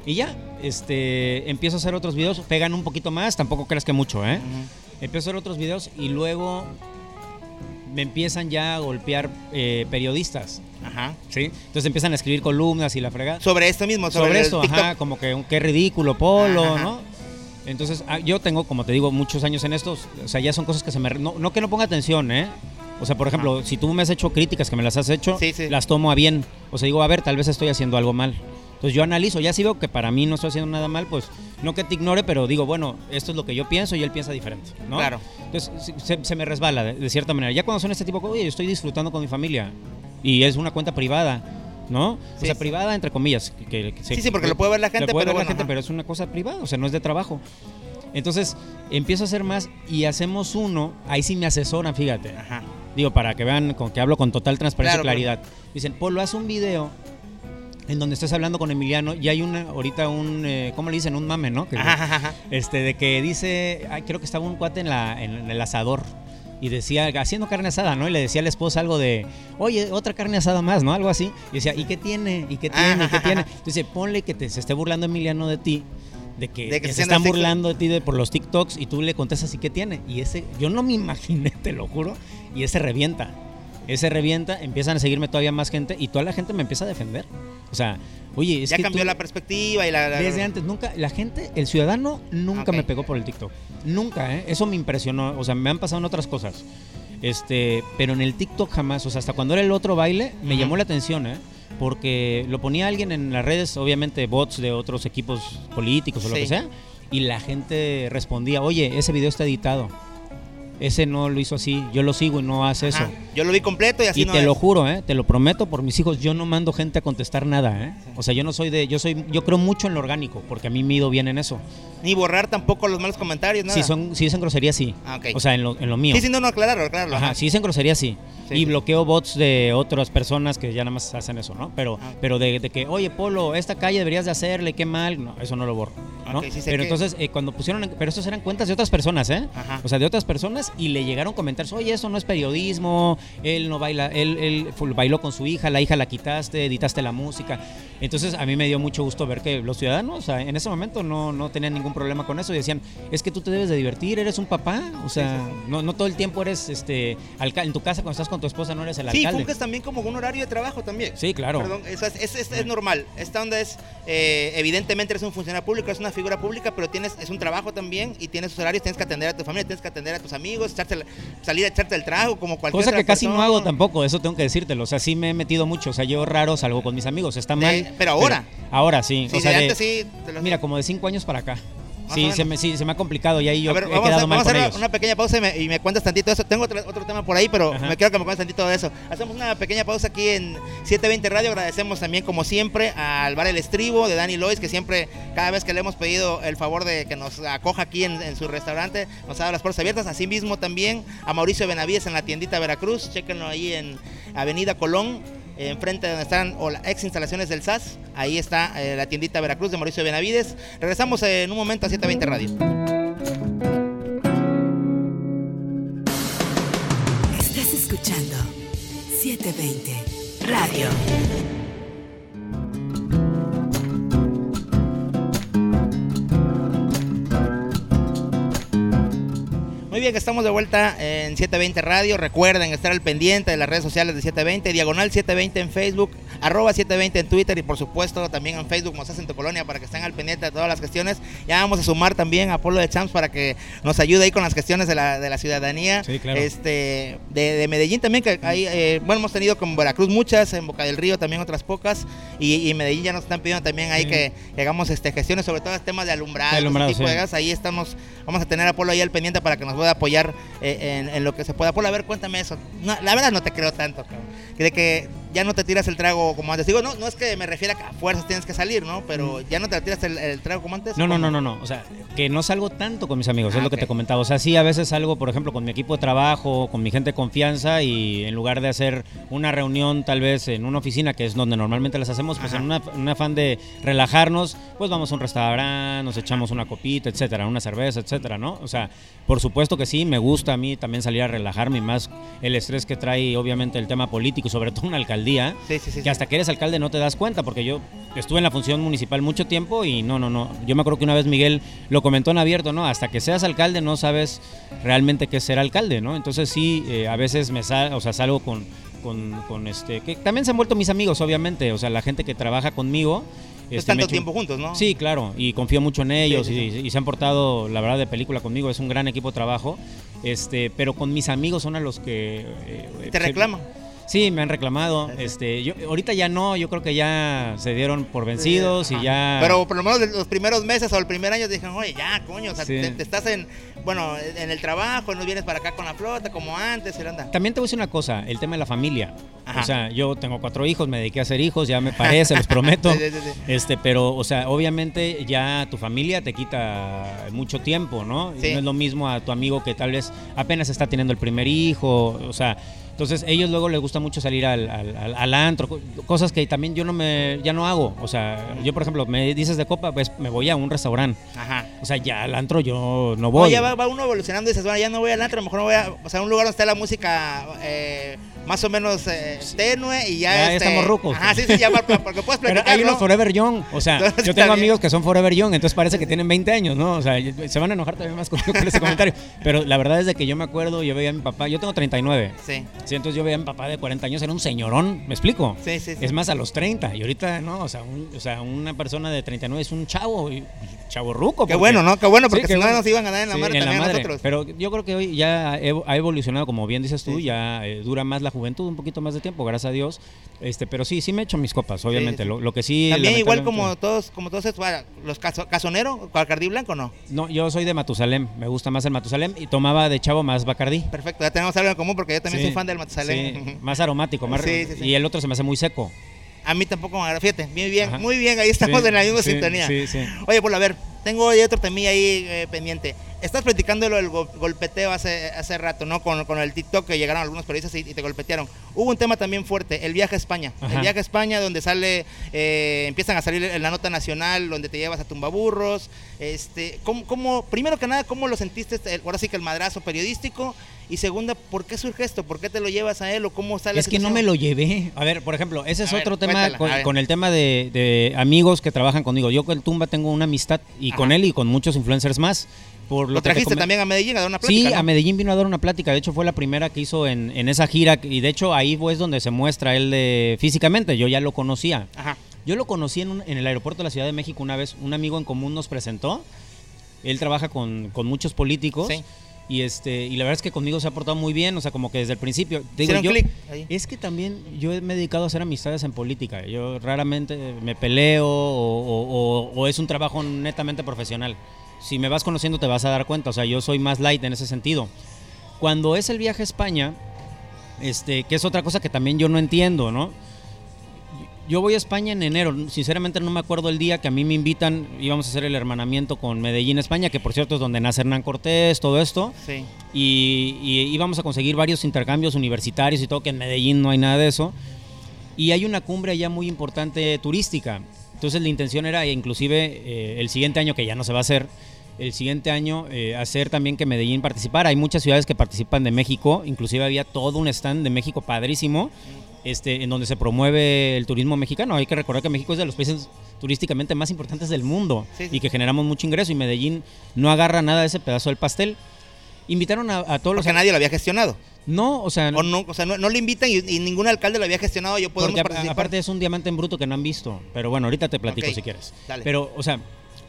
Y ya, este, empiezo a hacer otros videos, pegan un poquito más, tampoco creas que mucho, ¿eh? Empiezo a hacer otros videos y luego me empiezan ya a golpear eh, periodistas. Ajá. ¿Sí? Entonces empiezan a escribir columnas y la fregada. Sobre esto mismo, sobre, sobre, esto, ajá, como que qué ridículo, Polo, Ajá. ¿no? Entonces, ah, yo tengo, como te digo, muchos años en esto, o sea, ya son cosas que se me... No, no que no ponga atención, ¿eh? O sea, por ejemplo, si tú me has hecho críticas que me las has hecho, Sí, sí. las tomo a bien. O sea, digo, a ver, tal vez estoy haciendo algo mal. Entonces yo analizo, ya si veo que para mí no estoy haciendo nada mal, pues no que te ignore, pero digo, bueno, esto es lo que yo pienso y él piensa diferente, ¿no? Claro. Entonces se, se me resbala de, de cierta manera. Ya cuando son este tipo de cosas, oye, yo estoy disfrutando con mi familia y es una cuenta privada, ¿no? Sí, o sea, sí. privada entre comillas. Que, que se- Sí, sí, porque lo puede ver la gente, puede pero ver la gente, ajá. pero es una cosa privada, o sea, no es de trabajo. Entonces empiezo a hacer más y hacemos uno, ahí sí me asesoran, fíjate. Ajá. Digo, para que vean con que hablo con total transparencia Claro, y claridad. Dicen, Polo, haz un video en donde estés hablando con Emiliano y hay una, ahorita un, eh, ¿cómo le dicen? Un mame, ¿no? Que- Ajá, este, de que dice, ay, creo que estaba un cuate en, la, en, en el asador y decía, haciendo carne asada, ¿no? Y le decía a la esposa algo de, oye, otra carne asada más, ¿no? Algo así. Y decía, ¿y qué tiene? ¿Y qué tiene? ¿Y qué tiene? Dice, ponle que te, se esté burlando Emiliano de ti. De que, De que que se están burlando de ti de, por los TikToks y tú le contestas y qué tiene. Y ese, yo no me imaginé, te lo juro, y ese revienta. Ese revienta, empiezan a seguirme todavía más gente y toda la gente me empieza a defender. O sea, oye, es ya que cambió tú- la perspectiva y la... la- desde antes, nunca, la gente, el ciudadano nunca me pegó por el TikTok. Nunca, ¿eh? Eso me impresionó. O sea, me han pasado en otras cosas. Este, pero en el TikTok jamás. O sea, hasta cuando era el otro baile, me llamó la atención, ¿eh? Porque lo ponía alguien en las redes, obviamente bots de otros equipos políticos o lo que sea, y la gente respondía, oye, ese video está editado. Ese no lo hizo así, yo lo sigo y no hace eso. Yo lo vi completo y así y no te es. lo juro, ¿eh? te lo prometo por mis hijos, yo no mando gente a contestar nada, ¿eh? O sea, yo no soy de, yo soy, yo creo mucho en lo orgánico, porque a mí me ido bien en eso. Ni borrar tampoco los malos comentarios, nada. Si son, si dicen grosería, sí. Ah. O sea, en lo, en lo mío. Sí, sí, no, no, aclararlo, aclararlo. Ajá, si dicen grosería, sí. Sí, y bloqueo bots de otras personas que ya nada más hacen eso, ¿no? Pero, Ah. pero de, de que, oye, Polo, esta calle deberías de hacerle, qué mal. No, eso no lo borro. pero que- entonces, eh, cuando pusieron, pero estos eran cuentas de otras personas, ¿eh? Ajá. O sea, de otras personas y le llegaron comentarios, oye, eso no es periodismo, él no baila, él, él bailó con su hija, la hija la quitaste, editaste la música. Entonces, a mí me dio mucho gusto ver que los ciudadanos, en ese momento no, no tenían ningún problema con eso y decían, es que tú te debes de divertir, eres un papá, o sea, No, no todo el tiempo eres, este, en tu casa cuando estás con tu esposa no eres el Sí, alcalde. funges también como un horario de trabajo también. Sí, claro. Perdón, eso es, es, es- es normal. Esta onda es, eh, evidentemente eres un funcionario público, es una figura pública, pero tienes, es un trabajo también y tienes horarios, tienes que atender a tu familia, tienes que atender a tus amigos, echarte salir a echarte el trago como cualquier Cosa otra que casi no hago tampoco, eso tengo que decírtelo. O sea, sí me he metido mucho. O sea, yo raro salgo con mis amigos. Está mal. De- pero ahora. ahora sí. Sí, o sea, de de- antes sí. te lo- Mira, como de cinco años para acá. Sí se, me, sí, se me ha complicado y ahí yo a ver, he vamos, a, quedado mal vamos a hacer ellos. una pequeña pausa y me, y me cuentas tantito de eso. Tengo otro, otro tema por ahí, pero Ajá. me quiero que me cuentes tantito de eso. Hacemos una pequeña pausa aquí en 720 Radio. Agradecemos también, como siempre, al Bar El Estribo de Dani Lois, que siempre, cada vez que le hemos pedido el favor de que nos acoja aquí en, en su restaurante, nos ha dado las puertas abiertas. Asimismo, también a Mauricio Benavides en la tiendita Veracruz. Chéquenlo ahí en Avenida Colón. Eh, Enfrente de donde están las ex instalaciones del SAS, ahí está eh, la tiendita Veracruz de Mauricio Benavides. Regresamos en un momento a 720 Radio. Estás escuchando 720 Radio. Bien, que estamos de vuelta en 720 Radio. Recuerden estar al pendiente de las redes sociales de 720, diagonal 720 en Facebook, arroba 720 en Twitter y por supuesto también en Facebook, Mozas en tu colonia, para que estén al pendiente de todas las gestiones. Ya vamos a sumar también a Polo de Champs para que nos ayude ahí con las gestiones de la, de la ciudadanía. Sí, claro. Este, de, de Medellín también, que ahí, eh, bueno, hemos tenido como Veracruz muchas, en Boca del Río también otras pocas, y, y Medellín ya nos están pidiendo también ahí Sí. que, que hagamos este, gestiones, sobre todo temas de alumbrado, De alumbrado, de sí. gas. Ahí estamos, vamos a tener a Polo ahí al pendiente para que nos pueda apoyar eh, en, en lo que se pueda. Polo, a ver, cuéntame eso. No, la verdad no te creo tanto, cabrón. De que ya no te tiras el trago como antes. Digo, no, no es que me refiera a que a fuerzas tienes que salir, ¿no? Pero ya no te tiras el, el trago como antes. Mm. No, no, no, no, no. O sea, que no salgo tanto con mis amigos, Ah, es lo que te comentaba. O sea, sí, a veces salgo, por ejemplo, con mi equipo de trabajo, con mi gente de confianza y en lugar de hacer una reunión tal vez en una oficina, que es donde normalmente las hacemos, pues Ajá. en una, un afán de relajarnos, pues vamos a un restaurante, nos echamos una copita, etcétera, una cerveza, etcétera, ¿no? O sea, por supuesto que sí, me gusta a mí también salir a relajarme y más el estrés que trae obviamente el tema político, sobre todo una alcaldía Sí, sí, sí. que hasta que eres alcalde no te das cuenta, porque yo estuve en la función municipal mucho tiempo y no, no, no. Yo me acuerdo que una vez Miguel lo comentó en abierto, ¿no? Hasta que seas alcalde no sabes realmente qué es ser alcalde, ¿no? Entonces sí, eh, a veces me sal, o sea, salgo con, con, con este, que también se han vuelto mis amigos, obviamente, o sea, la gente que trabaja conmigo. Es este, tanto echo- tiempo juntos, ¿no? Sí, claro, y confío mucho en ellos sí, y, y se han portado, la verdad, de película conmigo. Es un gran equipo de trabajo, este, pero con mis amigos son a los que eh, Te se- reclaman. Sí, me han reclamado. Este, yo ahorita ya no, yo creo que ya se dieron por vencidos y ya. Pero por lo menos los primeros meses o el primer año dijeron, oye, ya, coño, o sea, Sí. te, te estás en, bueno, en el trabajo, no vienes para acá con la flota como antes, y anda. También te voy a decir una cosa, el tema de la familia. Ajá. O sea, yo tengo cuatro hijos, me dediqué a hacer hijos, ya me parece, los prometo. Sí, sí, sí, sí. Este, pero, o sea, obviamente ya tu familia te quita mucho tiempo, ¿no? No es lo mismo a tu amigo que tal vez apenas está teniendo el primer hijo, o sea, entonces ellos luego les gusta mucho salir al, al, al- al antro, co- cosas que también yo no me, ya no hago. O sea, yo por ejemplo, me dices de copa, pues me voy a un restaurante. Ajá. O sea, ya al antro yo no No, voy. ya va, va uno evolucionando y dices, bueno, ya no voy al antro, a lo mejor no voy a, o sea, un lugar donde está la música eh, más o menos eh, tenue y ya, Ya, ya este, estamos rucos. Ajá, sí, sí, ya, porque puedes Pero platicar, hay unos ¿no? Forever Young, o sea, Entonces, yo tengo amigos que son Forever Young, entonces parece que tienen 20 años, ¿no? O sea, se van a enojar todavía más conmigo con ese comentario. Pero la verdad es de que yo me acuerdo, yo veía a mi papá, yo tengo 39. Sí. Sí, entonces yo veía a mi papá de 40 años, era un señorón, ¿me explico? Sí, sí, sí. Es más, a los 30, y ahorita, no, o sea, un- o sea una persona de 39 es un chavo, y- chavo ruco. Qué bueno, ¿no? Qué bueno, porque si no bueno. nos iban a dar en la madre también a nosotros. Pero yo creo que hoy ya ha evo- ha evolucionado, como bien dices tú, Sí. ya eh, dura más la juventud, un poquito más de tiempo, gracias a Dios. Este, pero sí, sí me echo mis copas, obviamente. sí. Lo, lo que sí. También igual como todos, como todos estos, los caso, casonero, Bacardí blanco, ¿no? No, yo soy de Matusalem, me gusta más el Matusalem y tomaba de chavo más Bacardí. Perfecto, ya tenemos algo en común porque yo también Sí, soy fan del Matusalén. sí, más aromático, más Sí, sí, y el otro se me hace muy seco. A mí tampoco me agrada. Fíjate, muy bien, Ajá. muy bien, ahí estamos en la misma sintonía. Oye, pues a ver, tengo otro temilla ahí eh, pendiente. Estás platicando lo del go- golpeteo hace, hace rato, ¿no? Con, con el TikTok que llegaron algunos periodistas y, y te golpetearon. Hubo un tema también fuerte, el viaje a España. El Ajá. viaje a España donde sale, eh, empiezan a salir en la nota nacional, donde te llevas a tumbaburros. Este, ¿cómo, cómo- primero que nada, ¿cómo lo sentiste? el- ahora sí que el madrazo periodístico. Y segunda, ¿por qué surge esto? ¿Por qué te lo llevas a él o cómo sale Es que no me lo llevé. A ver, por ejemplo, ese es A ver, otro tema cuéntala, con, el tema de, de amigos que trabajan conmigo. Yo con el Tumba tengo una amistad y Ajá. con él y con muchos influencers más. Por lo, trajiste también a Medellín a dar una plática. Sí, ¿no? a Medellín vino a dar una plática. De hecho, fue la primera que hizo en, en esa gira. Y de hecho, ahí es donde se muestra él de, físicamente. Yo ya lo conocía. Ajá. Yo lo conocí en, un- en el aeropuerto de la Ciudad de México una vez. Un amigo en común nos presentó. Él trabaja con, con muchos políticos. Sí. Y, este, y la verdad es que conmigo se ha portado muy bien. O sea, como que desde el principio. Digo, yo- es que también yo me he dedicado a hacer amistades en política. Yo raramente me peleo o, o- o- o es un trabajo netamente profesional. Si me vas conociendo te vas a dar cuenta. O sea, yo soy más light en ese sentido. Cuando es el viaje a España, este, que es otra cosa que también yo no entiendo, ¿no? Yo voy a España en enero, sinceramente no me acuerdo el día que a mí me invitan, íbamos a hacer el hermanamiento con Medellín, España, que por cierto es donde nace Hernán Cortés, todo esto Sí. y, y íbamos a conseguir varios intercambios universitarios y todo, que en Medellín no hay nada de eso. Y hay una cumbre allá muy importante turística. Entonces la intención era inclusive eh, el siguiente año, que ya no se va a hacer, el siguiente año eh, hacer también que Medellín participara. Hay muchas ciudades que participan de México, inclusive había todo un stand de México padrísimo, este, en donde se promueve el turismo mexicano. Hay que recordar que México es de los países turísticamente más importantes del mundo Sí, sí. y que generamos mucho ingreso y Medellín no agarra nada de ese pedazo del pastel. Invitaron a, a todos los... Porque nadie lo había gestionado. No, o sea, O no, o sea, no, no lo invitan y, y ningún alcalde lo había gestionado. Yo a- participar. aparte es un diamante en bruto que no han visto. Pero bueno, ahorita te platico si quieres. dale. Pero, o sea,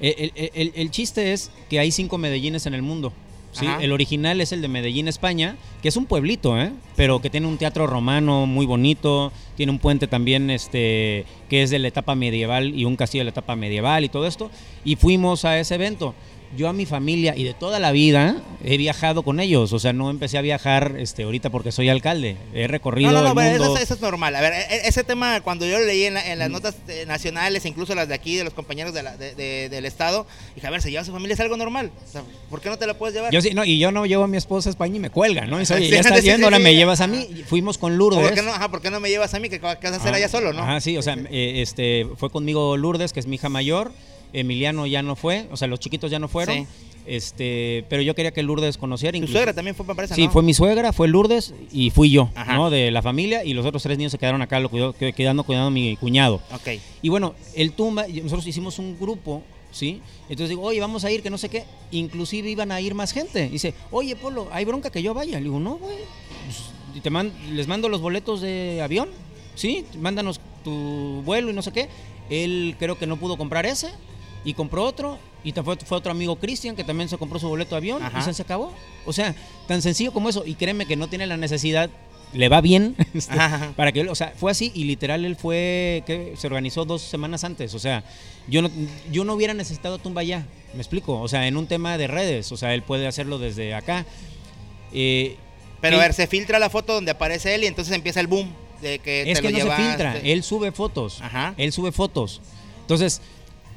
el, el- el- el chiste es que hay cinco Medellines en el mundo. ¿Sí? Ajá. El original es el de Medellín, España, que es un pueblito, ¿eh? pero que tiene un teatro romano muy bonito, tiene un puente también este, que es de la etapa medieval y un castillo de la etapa medieval y todo esto. Y fuimos a ese evento. Yo a mi familia y de toda la vida he viajado con ellos, o sea, no empecé a viajar este, ahorita porque soy alcalde, he recorrido No, no, no, el mundo. eso, es- eso es normal. A ver, e- e- ese tema, cuando yo lo leí en, la- Mm. en las notas eh, nacionales, incluso las de aquí, de los compañeros de la- de- de- del Estado, dije, a ver, se lleva a su familia, es algo normal. O sea, ¿por qué no te la puedes llevar? Yo sí, no, y yo no llevo a mi esposa a España y me cuelga, ¿no? Y Sí, ya estás sí, yendo, ahora me llevas a mí. Fuimos con ¿O Lourdes. ¿Por qué, no, ajá, ¿Por qué no me llevas a mí? ¿Qué, qué vas a hacer Ah, allá solo, no? Ajá, sí, o sea, eh, este, fue conmigo Lourdes, que es mi hija mayor. Emiliano ya no fue, o sea, los chiquitos ya no fueron. Sí. Este, pero yo quería que Lourdes conociera. Tu suegra también fue, me parece, Sí, ¿no? fue mi suegra, fue Lourdes y fui yo, Ajá. ¿no? De la familia y los otros tres niños se quedaron acá, lo cuidó, que- quedando cuidando a mi cuñado. Ok. Y bueno, el tumba, nosotros hicimos un grupo, ¿sí? Entonces digo, oye, vamos a ir, que no sé qué. Inclusive iban a ir más gente. Dice, oye, Polo, ¿hay bronca que yo vaya? Le digo, no, güey. Pues, te man- les mando los boletos de avión, ¿sí? Mándanos tu vuelo y no sé qué. Él creo que no pudo comprar ese y compró otro. Y fue, fue otro amigo Cristian que también se compró su boleto de avión Ajá. y se, se acabó. O sea, tan sencillo como eso. Y créeme que no tiene la necesidad, le va bien, este, para que o sea, fue así y literal él fue, que se organizó dos semanas antes. O sea, yo no, yo no hubiera necesitado tumba ya, me explico. O sea, en un tema de redes, o sea, él puede hacerlo desde acá. Eh, Pero a ¿qué- ver, se filtra la foto donde aparece él y entonces empieza el boom de que es te que lo no llevaste. se filtra, él sube fotos. Ajá. Él sube fotos. Entonces,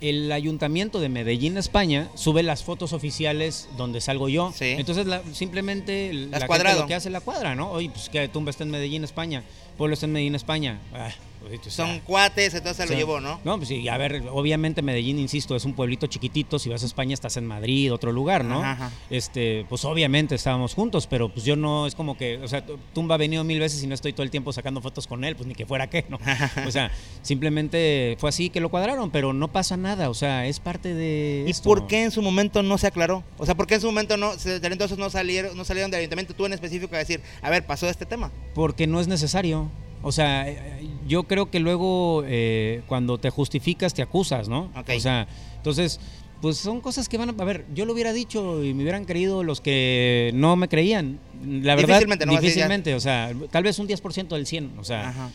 el ayuntamiento de Medellín, España, sube las fotos oficiales donde salgo yo. Sí. Entonces, la- simplemente la gente cuadrado. lo que hace la cuadra, ¿no? Oye, pues que Tumba está en Medellín, España. Pueblo está en Medellín, España. Ah, pues, Son cuates, entonces se lo llevó, ¿no? No, pues sí, a ver, obviamente Medellín, insisto, es un pueblito chiquitito. Si vas a España, estás en Madrid, otro lugar, ¿no? Ajá, ajá. Este, pues obviamente estábamos juntos, pero pues yo no, es como que, o sea, Tumba ha venido mil veces y no estoy todo el tiempo sacando fotos con él, pues ni que fuera qué, ¿no? O sea, simplemente fue así que lo cuadraron, pero no pasa nada, o sea, es parte de. ¿Y esto. por qué en su momento no se aclaró? O sea, ¿por qué en su momento no, entonces no salieron, no salieron del ayuntamiento, tú en específico, a decir, a ver, pasó este tema? Porque no es necesario. O sea, eh, yo creo que luego eh, cuando te justificas te acusas, ¿no? Ok. O sea, entonces Pues son cosas que van a... A ver, yo lo hubiera dicho y me hubieran creído los que no me creían. La verdad, Difícilmente, ¿no? Difícilmente, o sea, tal vez un 10% del 100, o sea... Ajá.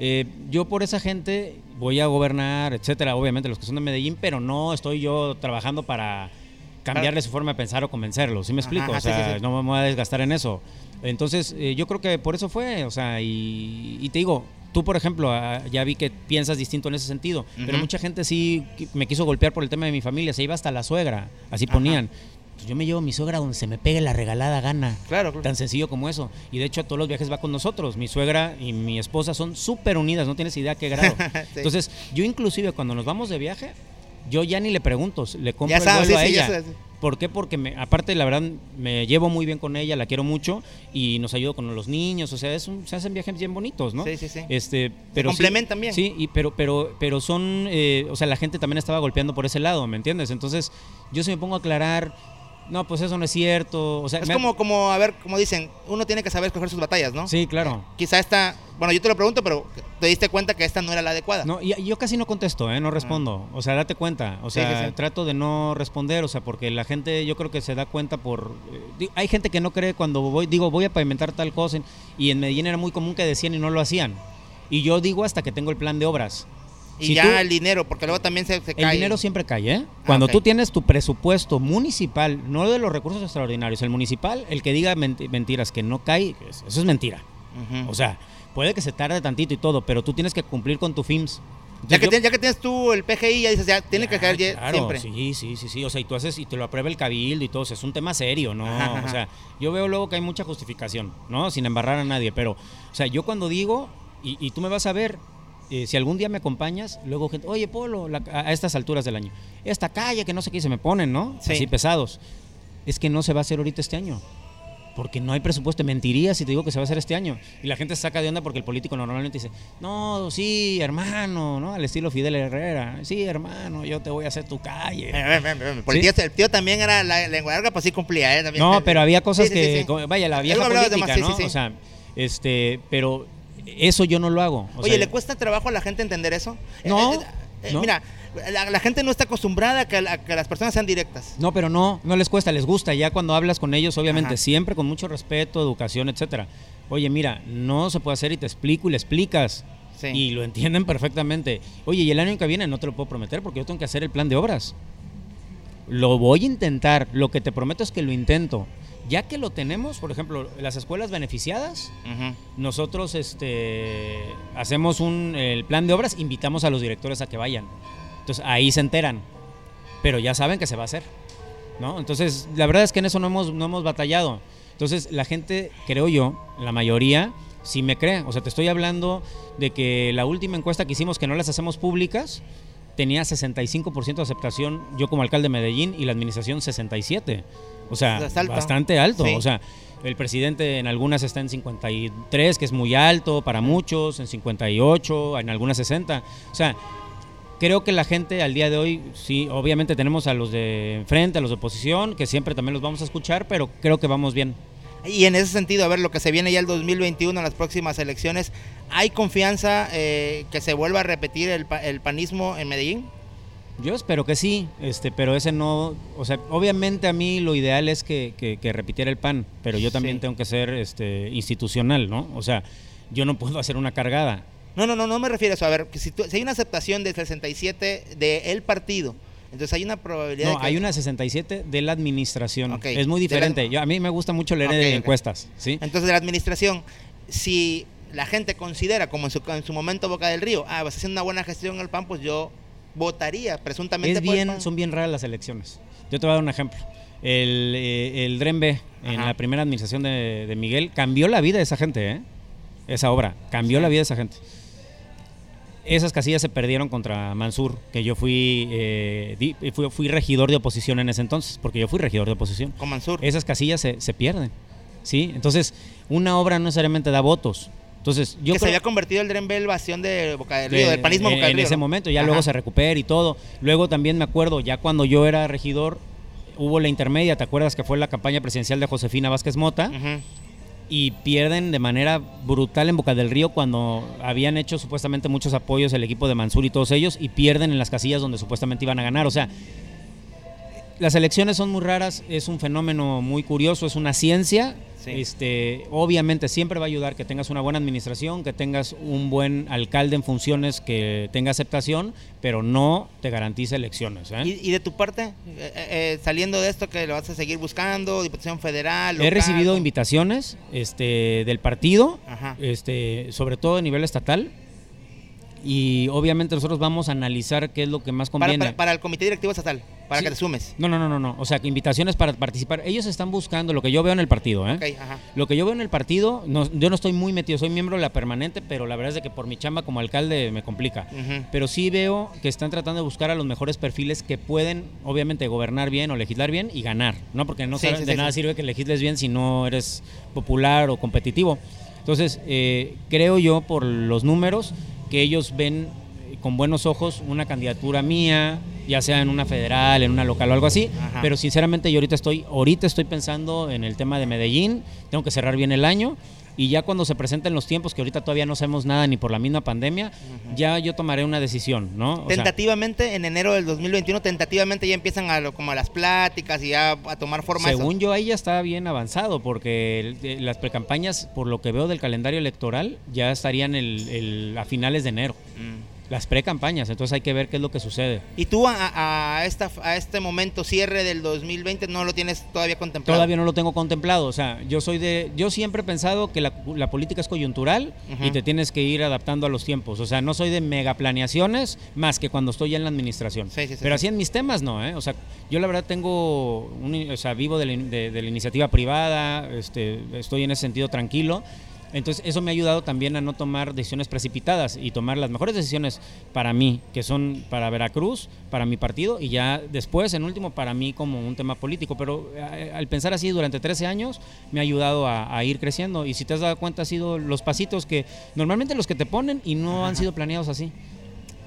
eh, yo por esa gente voy a gobernar, etcétera, obviamente los que son de Medellín, pero no estoy yo trabajando para cambiarle su forma de pensar o convencerlos, ¿sí me explico? ajá, o sí, sea, sí, sí. no me voy a desgastar en eso. Entonces, eh, yo creo que por eso fue, o sea, y, y te digo, tú por ejemplo, ah, ya vi que piensas distinto en ese sentido, pero mucha gente sí me quiso golpear por el tema de mi familia, se iba hasta la suegra, así ponían. Pues yo me llevo a mi suegra donde se me pegue la regalada gana. Claro, claro. Tan sencillo como eso. Y de hecho a todos los viajes va con nosotros. Mi suegra y mi esposa son súper unidas, no tienes idea qué grado. Sí. Entonces, yo inclusive cuando nos vamos de viaje, yo ya ni le pregunto, le compro Ya el sabes, vuelo sí, a sí, ya ella. sabes. ¿Por qué? Porque me, aparte, la verdad, me llevo muy bien con ella, la quiero mucho y nos ayuda con los niños, o sea, es un- se hacen viajes bien bonitos, ¿no? Sí, sí, sí. Este, pero sí- complementan bien. Sí, y, pero, pero, pero son, eh, o sea, la gente también estaba golpeando por ese lado, ¿me entiendes? Entonces, yo si me pongo a aclarar, no, pues eso no es cierto, o sea, Es me como, como, a ver, como dicen, uno tiene que saber escoger sus batallas, ¿no? Sí, claro. Quizá esta, bueno, yo te lo pregunto, pero te diste cuenta que esta no era la adecuada. No, y, yo casi no contesto, ¿eh? no respondo. O sea, date cuenta. O sea, sí, sí. trato de no responder, o sea, porque la gente yo creo que se da cuenta por... eh, hay gente que no cree cuando voy, digo, voy a pavimentar tal cosa, y en Medellín era muy común que decían y no lo hacían. Y yo digo hasta que tengo el plan de obras. Y Si ya tú- el dinero, porque luego también se, se el cae. dinero siempre cae, ¿eh? Cuando ok. tú tienes tu presupuesto municipal, no de los recursos extraordinarios, el municipal, el que diga menti- mentiras que no cae, es- eso es mentira. O sea, puede que se tarde tantito y todo, pero tú tienes que cumplir con tu FIMS. ya, que Yo- tienes, ya que tienes tú el PGI, ya dices, ya tiene que caer ya Claro, siempre. Sí, sí, sí, sí. O sea, y tú haces y te lo aprueba el cabildo y todo. O sea, es un tema serio, ¿no? Ajá, ajá. O sea, yo veo luego que hay mucha justificación, ¿no? Sin embarrar a nadie. Pero, o sea, yo cuando digo, y, y tú me vas a ver, eh, si algún día me acompañas, luego gente, oye, Polo, la- a estas alturas del año, esta calle que no sé qué, se me ponen, ¿no? Sí. Así pesados. Es que no se va a hacer ahorita este año. Porque no hay presupuesto. Mentiría si te digo que se va a hacer este año. Y la gente se saca de onda porque el político normalmente dice, no, sí, hermano, ¿no? Al estilo Fidel Herrera. Sí, hermano, yo te voy a hacer tu calle. Eh, eh, el, tío, el tío también era la lengua larga, pues sí cumplía, ¿eh? También. No, pero había cosas Sí, que, vaya, la vieja política, ¿no? O sea, este, pero eso yo no lo hago. O Oye, sea, ¿le cuesta trabajo a la gente entender eso? No, Eh, eh, eh, no. Mira, la, la gente no está acostumbrada a que, a que las personas sean directas. No, pero no, no les cuesta, les gusta. Ya cuando hablas con ellos, obviamente, Ajá. siempre con mucho respeto, educación, etcétera. Oye, mira, no se puede hacer y te explico y le explicas. Sí. Y lo entienden perfectamente. Oye, y el año que viene no te lo puedo prometer porque yo tengo que hacer el plan de obras. Lo voy a intentar. Lo que te prometo es que lo intento. Ya que lo tenemos, por ejemplo, las escuelas beneficiadas, nosotros este, hacemos un, el plan de obras, invitamos a los directores a que vayan. Entonces ahí se enteran, pero ya saben que se va a hacer. ¿no? Entonces, la verdad es que en eso no hemos, no hemos batallado. Entonces, la gente, creo yo, la mayoría, sí me cree. O sea, te estoy hablando de que la última encuesta que hicimos, que no las hacemos públicas, tenía 65% de aceptación yo como alcalde de Medellín y la administración 67%. O sea, alto. bastante alto. Sí. O sea, el presidente en algunas está en 53, que es muy alto para muchos, en 58, en algunas 60. O sea, creo que la gente al día de hoy, sí, obviamente tenemos a los de enfrente, a los de oposición, que siempre también los vamos a escuchar, pero creo que vamos bien. Y en ese sentido, a ver, lo que se viene ya el 2021, en las próximas elecciones, ¿hay confianza eh, que se vuelva a repetir el, el panismo en Medellín? Yo espero que sí, este, pero ese no, o sea, obviamente a mí lo ideal es que, que- que repitiera el PAN, pero yo también Sí. tengo que ser este, institucional, ¿no? O sea, yo no puedo hacer una cargada. No, no, no, no me refiero a eso. A ver, que si, tú- si hay una aceptación del 67 del partido, entonces hay una probabilidad No, de que... hay una 67 de la administración. Ok, Es muy de la- diferente. Yo, a mí me gusta mucho leer de encuestas, ¿sí? Entonces, de la administración, si la gente considera, como en su, en su momento Boca del Río, ah, vas haciendo una buena gestión en el PAN, pues yo votaría presuntamente Es bien, son bien raras las elecciones. Yo te voy a dar un ejemplo. El, eh, el Dren B, en la primera administración de, de Miguel, cambió la vida de esa gente, ¿eh? Esa obra, cambió Sí. la vida de esa gente. Esas casillas se perdieron contra Mansur, que yo fui, eh, di- fui, fui regidor de oposición en ese entonces, porque yo fui regidor de oposición. Con Mansur. Esas casillas se, se pierden, ¿sí? Entonces, una obra no necesariamente da votos. Entonces, yo que se creo- había convertido el Dren B en bastión de Boca del Río, de- del panismo en, Boca del en Río. ese ¿no? momento, ya Ajá. luego se recupera y todo. Luego también me acuerdo, ya cuando yo era regidor, hubo la intermedia, ¿te acuerdas que fue la campaña presidencial de Josefina Vázquez Mota? Ujú. Y pierden de manera brutal en Boca del Río cuando habían hecho supuestamente muchos apoyos el equipo de Mansur y todos ellos, y pierden en las casillas donde supuestamente iban a ganar. O sea, las elecciones son muy raras, es un fenómeno muy curioso, es una ciencia. Este, obviamente siempre va a ayudar que tengas una buena administración, que tengas un buen alcalde en funciones, que tenga aceptación, pero no te garantiza elecciones. ¿eh? ¿Y, de tu parte, eh, eh, saliendo de esto, que lo vas a seguir buscando, Diputación Federal? He recibido invitaciones este, del partido, este, sobre todo a nivel estatal, y obviamente nosotros vamos a analizar qué es lo que más conviene. Para, el comité directivo estatal, para que te sumes. No, no, no, no, no. O sea, invitaciones para participar. Ellos están buscando lo que yo veo en el partido, ¿eh? Lo que yo veo en el partido, no, yo no estoy muy metido, soy miembro de la permanente, pero la verdad es de que por mi chamba como alcalde me complica. Pero sí veo que están tratando de buscar a los mejores perfiles que pueden, obviamente, gobernar bien o legislar bien y ganar, ¿no? Porque no de nada sirve que legisles bien si no eres popular o competitivo. Entonces, eh, creo yo por los números que ellos ven eh, con buenos ojos una candidatura mía, ya sea en una federal, en una local o algo así, pero sinceramente yo ahorita estoy ahorita estoy pensando en el tema de Medellín, tengo que cerrar bien el año y ya cuando se presenten los tiempos, que ahorita todavía no sabemos nada ni por la misma pandemia, ya yo tomaré una decisión, ¿no? tentativamente, en enero del 2021, tentativamente ya empiezan a como a las pláticas y ya a tomar forma. Según yo, ahí ya está bien avanzado, porque las precampañas, por lo que veo del calendario electoral, ya estarían el, a finales de enero. Mm las pre-campañas, entonces hay que ver qué es lo que sucede. ¿Y tú a, esta, a este momento, cierre del 2020, no lo tienes todavía contemplado? Todavía no lo tengo contemplado, o sea, yo soy de, yo siempre he pensado que la, política es coyuntural y te tienes que ir adaptando a los tiempos, o sea, no soy de mega planeaciones más que cuando estoy ya en la administración. Pero así en mis temas no, ¿eh? o sea, yo la verdad tengo, un, o sea, vivo de la, de la iniciativa privada, este, estoy en ese sentido tranquilo entonces eso me ha ayudado también a no tomar decisiones precipitadas y tomar las mejores decisiones para mí, que son para Veracruz, para mi partido y ya después, en último, para mí como un tema político. Pero eh, al pensar así durante 13 años me ha ayudado a, ir creciendo y si te has dado cuenta ha sido los pasitos que normalmente los que te ponen y no han sido planeados así.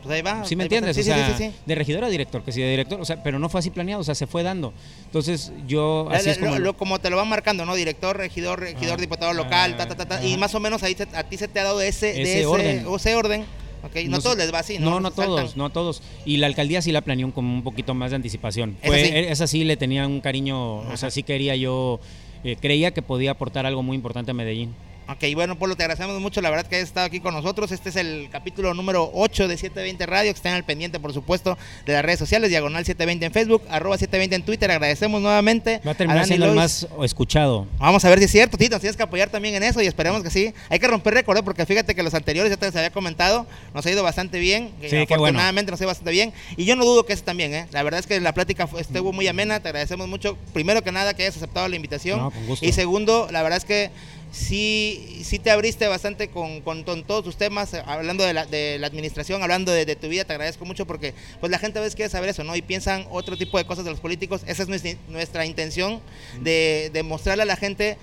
Pues ahí va. ¿Sí me entiendes? o sea, de regidor a director, que sí de director, o sea, pero no fue así planeado, o sea, se fue dando. Entonces, yo así es como, como te lo van marcando, ¿no? Director, regidor, regidor, ah, diputado local, ta, ta, ta, ta y más o menos ahí a ti se te ha dado ese, ese, orden. ese orden. Okay. No, todos les va así, ¿no? No, no todos, no todos. Y la alcaldía sí la planeó con un poquito más de anticipación. Fue, esa sí le tenía un cariño, o sea, sí quería yo, eh, creía que podía aportar algo muy importante a Medellín. Ok, bueno, Polo, te agradecemos mucho, la verdad que hayas estado aquí con nosotros. Este es el capítulo número 8 de 720 Radio, que estén al pendiente, por supuesto, de las redes sociales, Diagonal 720 en Facebook, arroba 720 en Twitter. Agradecemos nuevamente. Va a terminar siendo el más escuchado. Vamos a ver si es cierto, Tito, tienes que apoyar también en eso y esperemos que sí. Hay que romper récord, ¿eh? porque fíjate que los anteriores, ya te les había comentado, nos ha ido bastante bien. Sí, afortunadamente nos ha ido bastante bien. Y yo no dudo que eso también, ¿eh? La verdad es que la plática estuvo muy amena, te agradecemos mucho. Primero que nada, que hayas aceptado la invitación. Y segundo, la verdad es que sí, sí te abriste bastante con, con, todos tus temas, hablando de la, de la administración, hablando de, tu vida, te agradezco mucho porque pues la gente a veces quiere saber eso, ¿no? Y piensan otro tipo de cosas de los políticos. Esa es nuestra, nuestra intención de, de mostrarle a la gente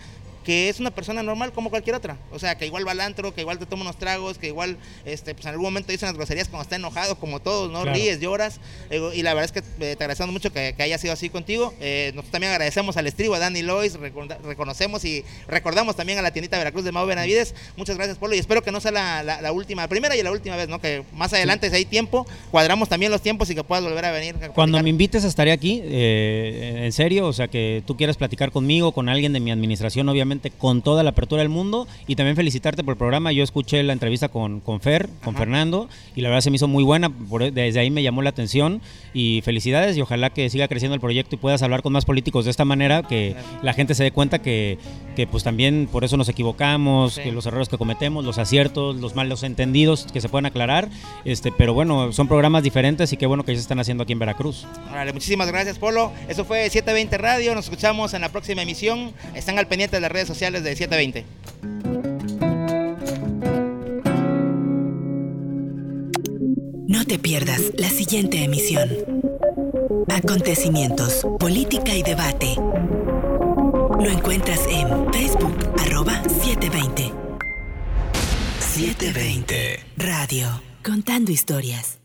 que es una persona normal como cualquier otra. O sea, que igual va al antro, que igual te toma unos tragos, que igual este, pues en algún momento dice unas groserías cuando está enojado, como todos, ¿no? Ríes, lloras. Eh, y la verdad es que eh, te agradecemos mucho que, haya sido así contigo. Eh, nosotros también agradecemos al estribo, a Dani Lois, reconocemos y recordamos también a la tiendita Veracruz de Mau Benavides. Muchas gracias, Polo, y espero que no sea la, última, la primera y la última vez, ¿no? Que más adelante, si hay tiempo, cuadramos también los tiempos y que puedas volver a venir. Cuando me invites estaré aquí, en serio, o sea, que tú quieras platicar conmigo, con alguien de mi administración, obviamente, con toda la apertura del mundo. Y también felicitarte por el programa. Yo escuché la entrevista con, con Fer, con Fernando, y la verdad se me hizo muy buena, desde ahí me llamó la atención. Y felicidades y ojalá que siga creciendo el proyecto y puedas hablar con más políticos de esta manera, que la gente se dé cuenta que, que pues también por eso nos equivocamos, que los errores que cometemos, los aciertos, los malos entendidos que se pueden aclarar, este, pero bueno, son programas diferentes y qué bueno que se están haciendo aquí en Veracruz. Vale, muchísimas gracias Polo, eso fue 720 Radio, nos escuchamos en la próxima emisión, están al pendiente de las redes sociales de 720. No te pierdas la siguiente emisión. Acontecimientos, política y debate. Lo encuentras en Facebook, arroba 720. 720. Radio, contando historias.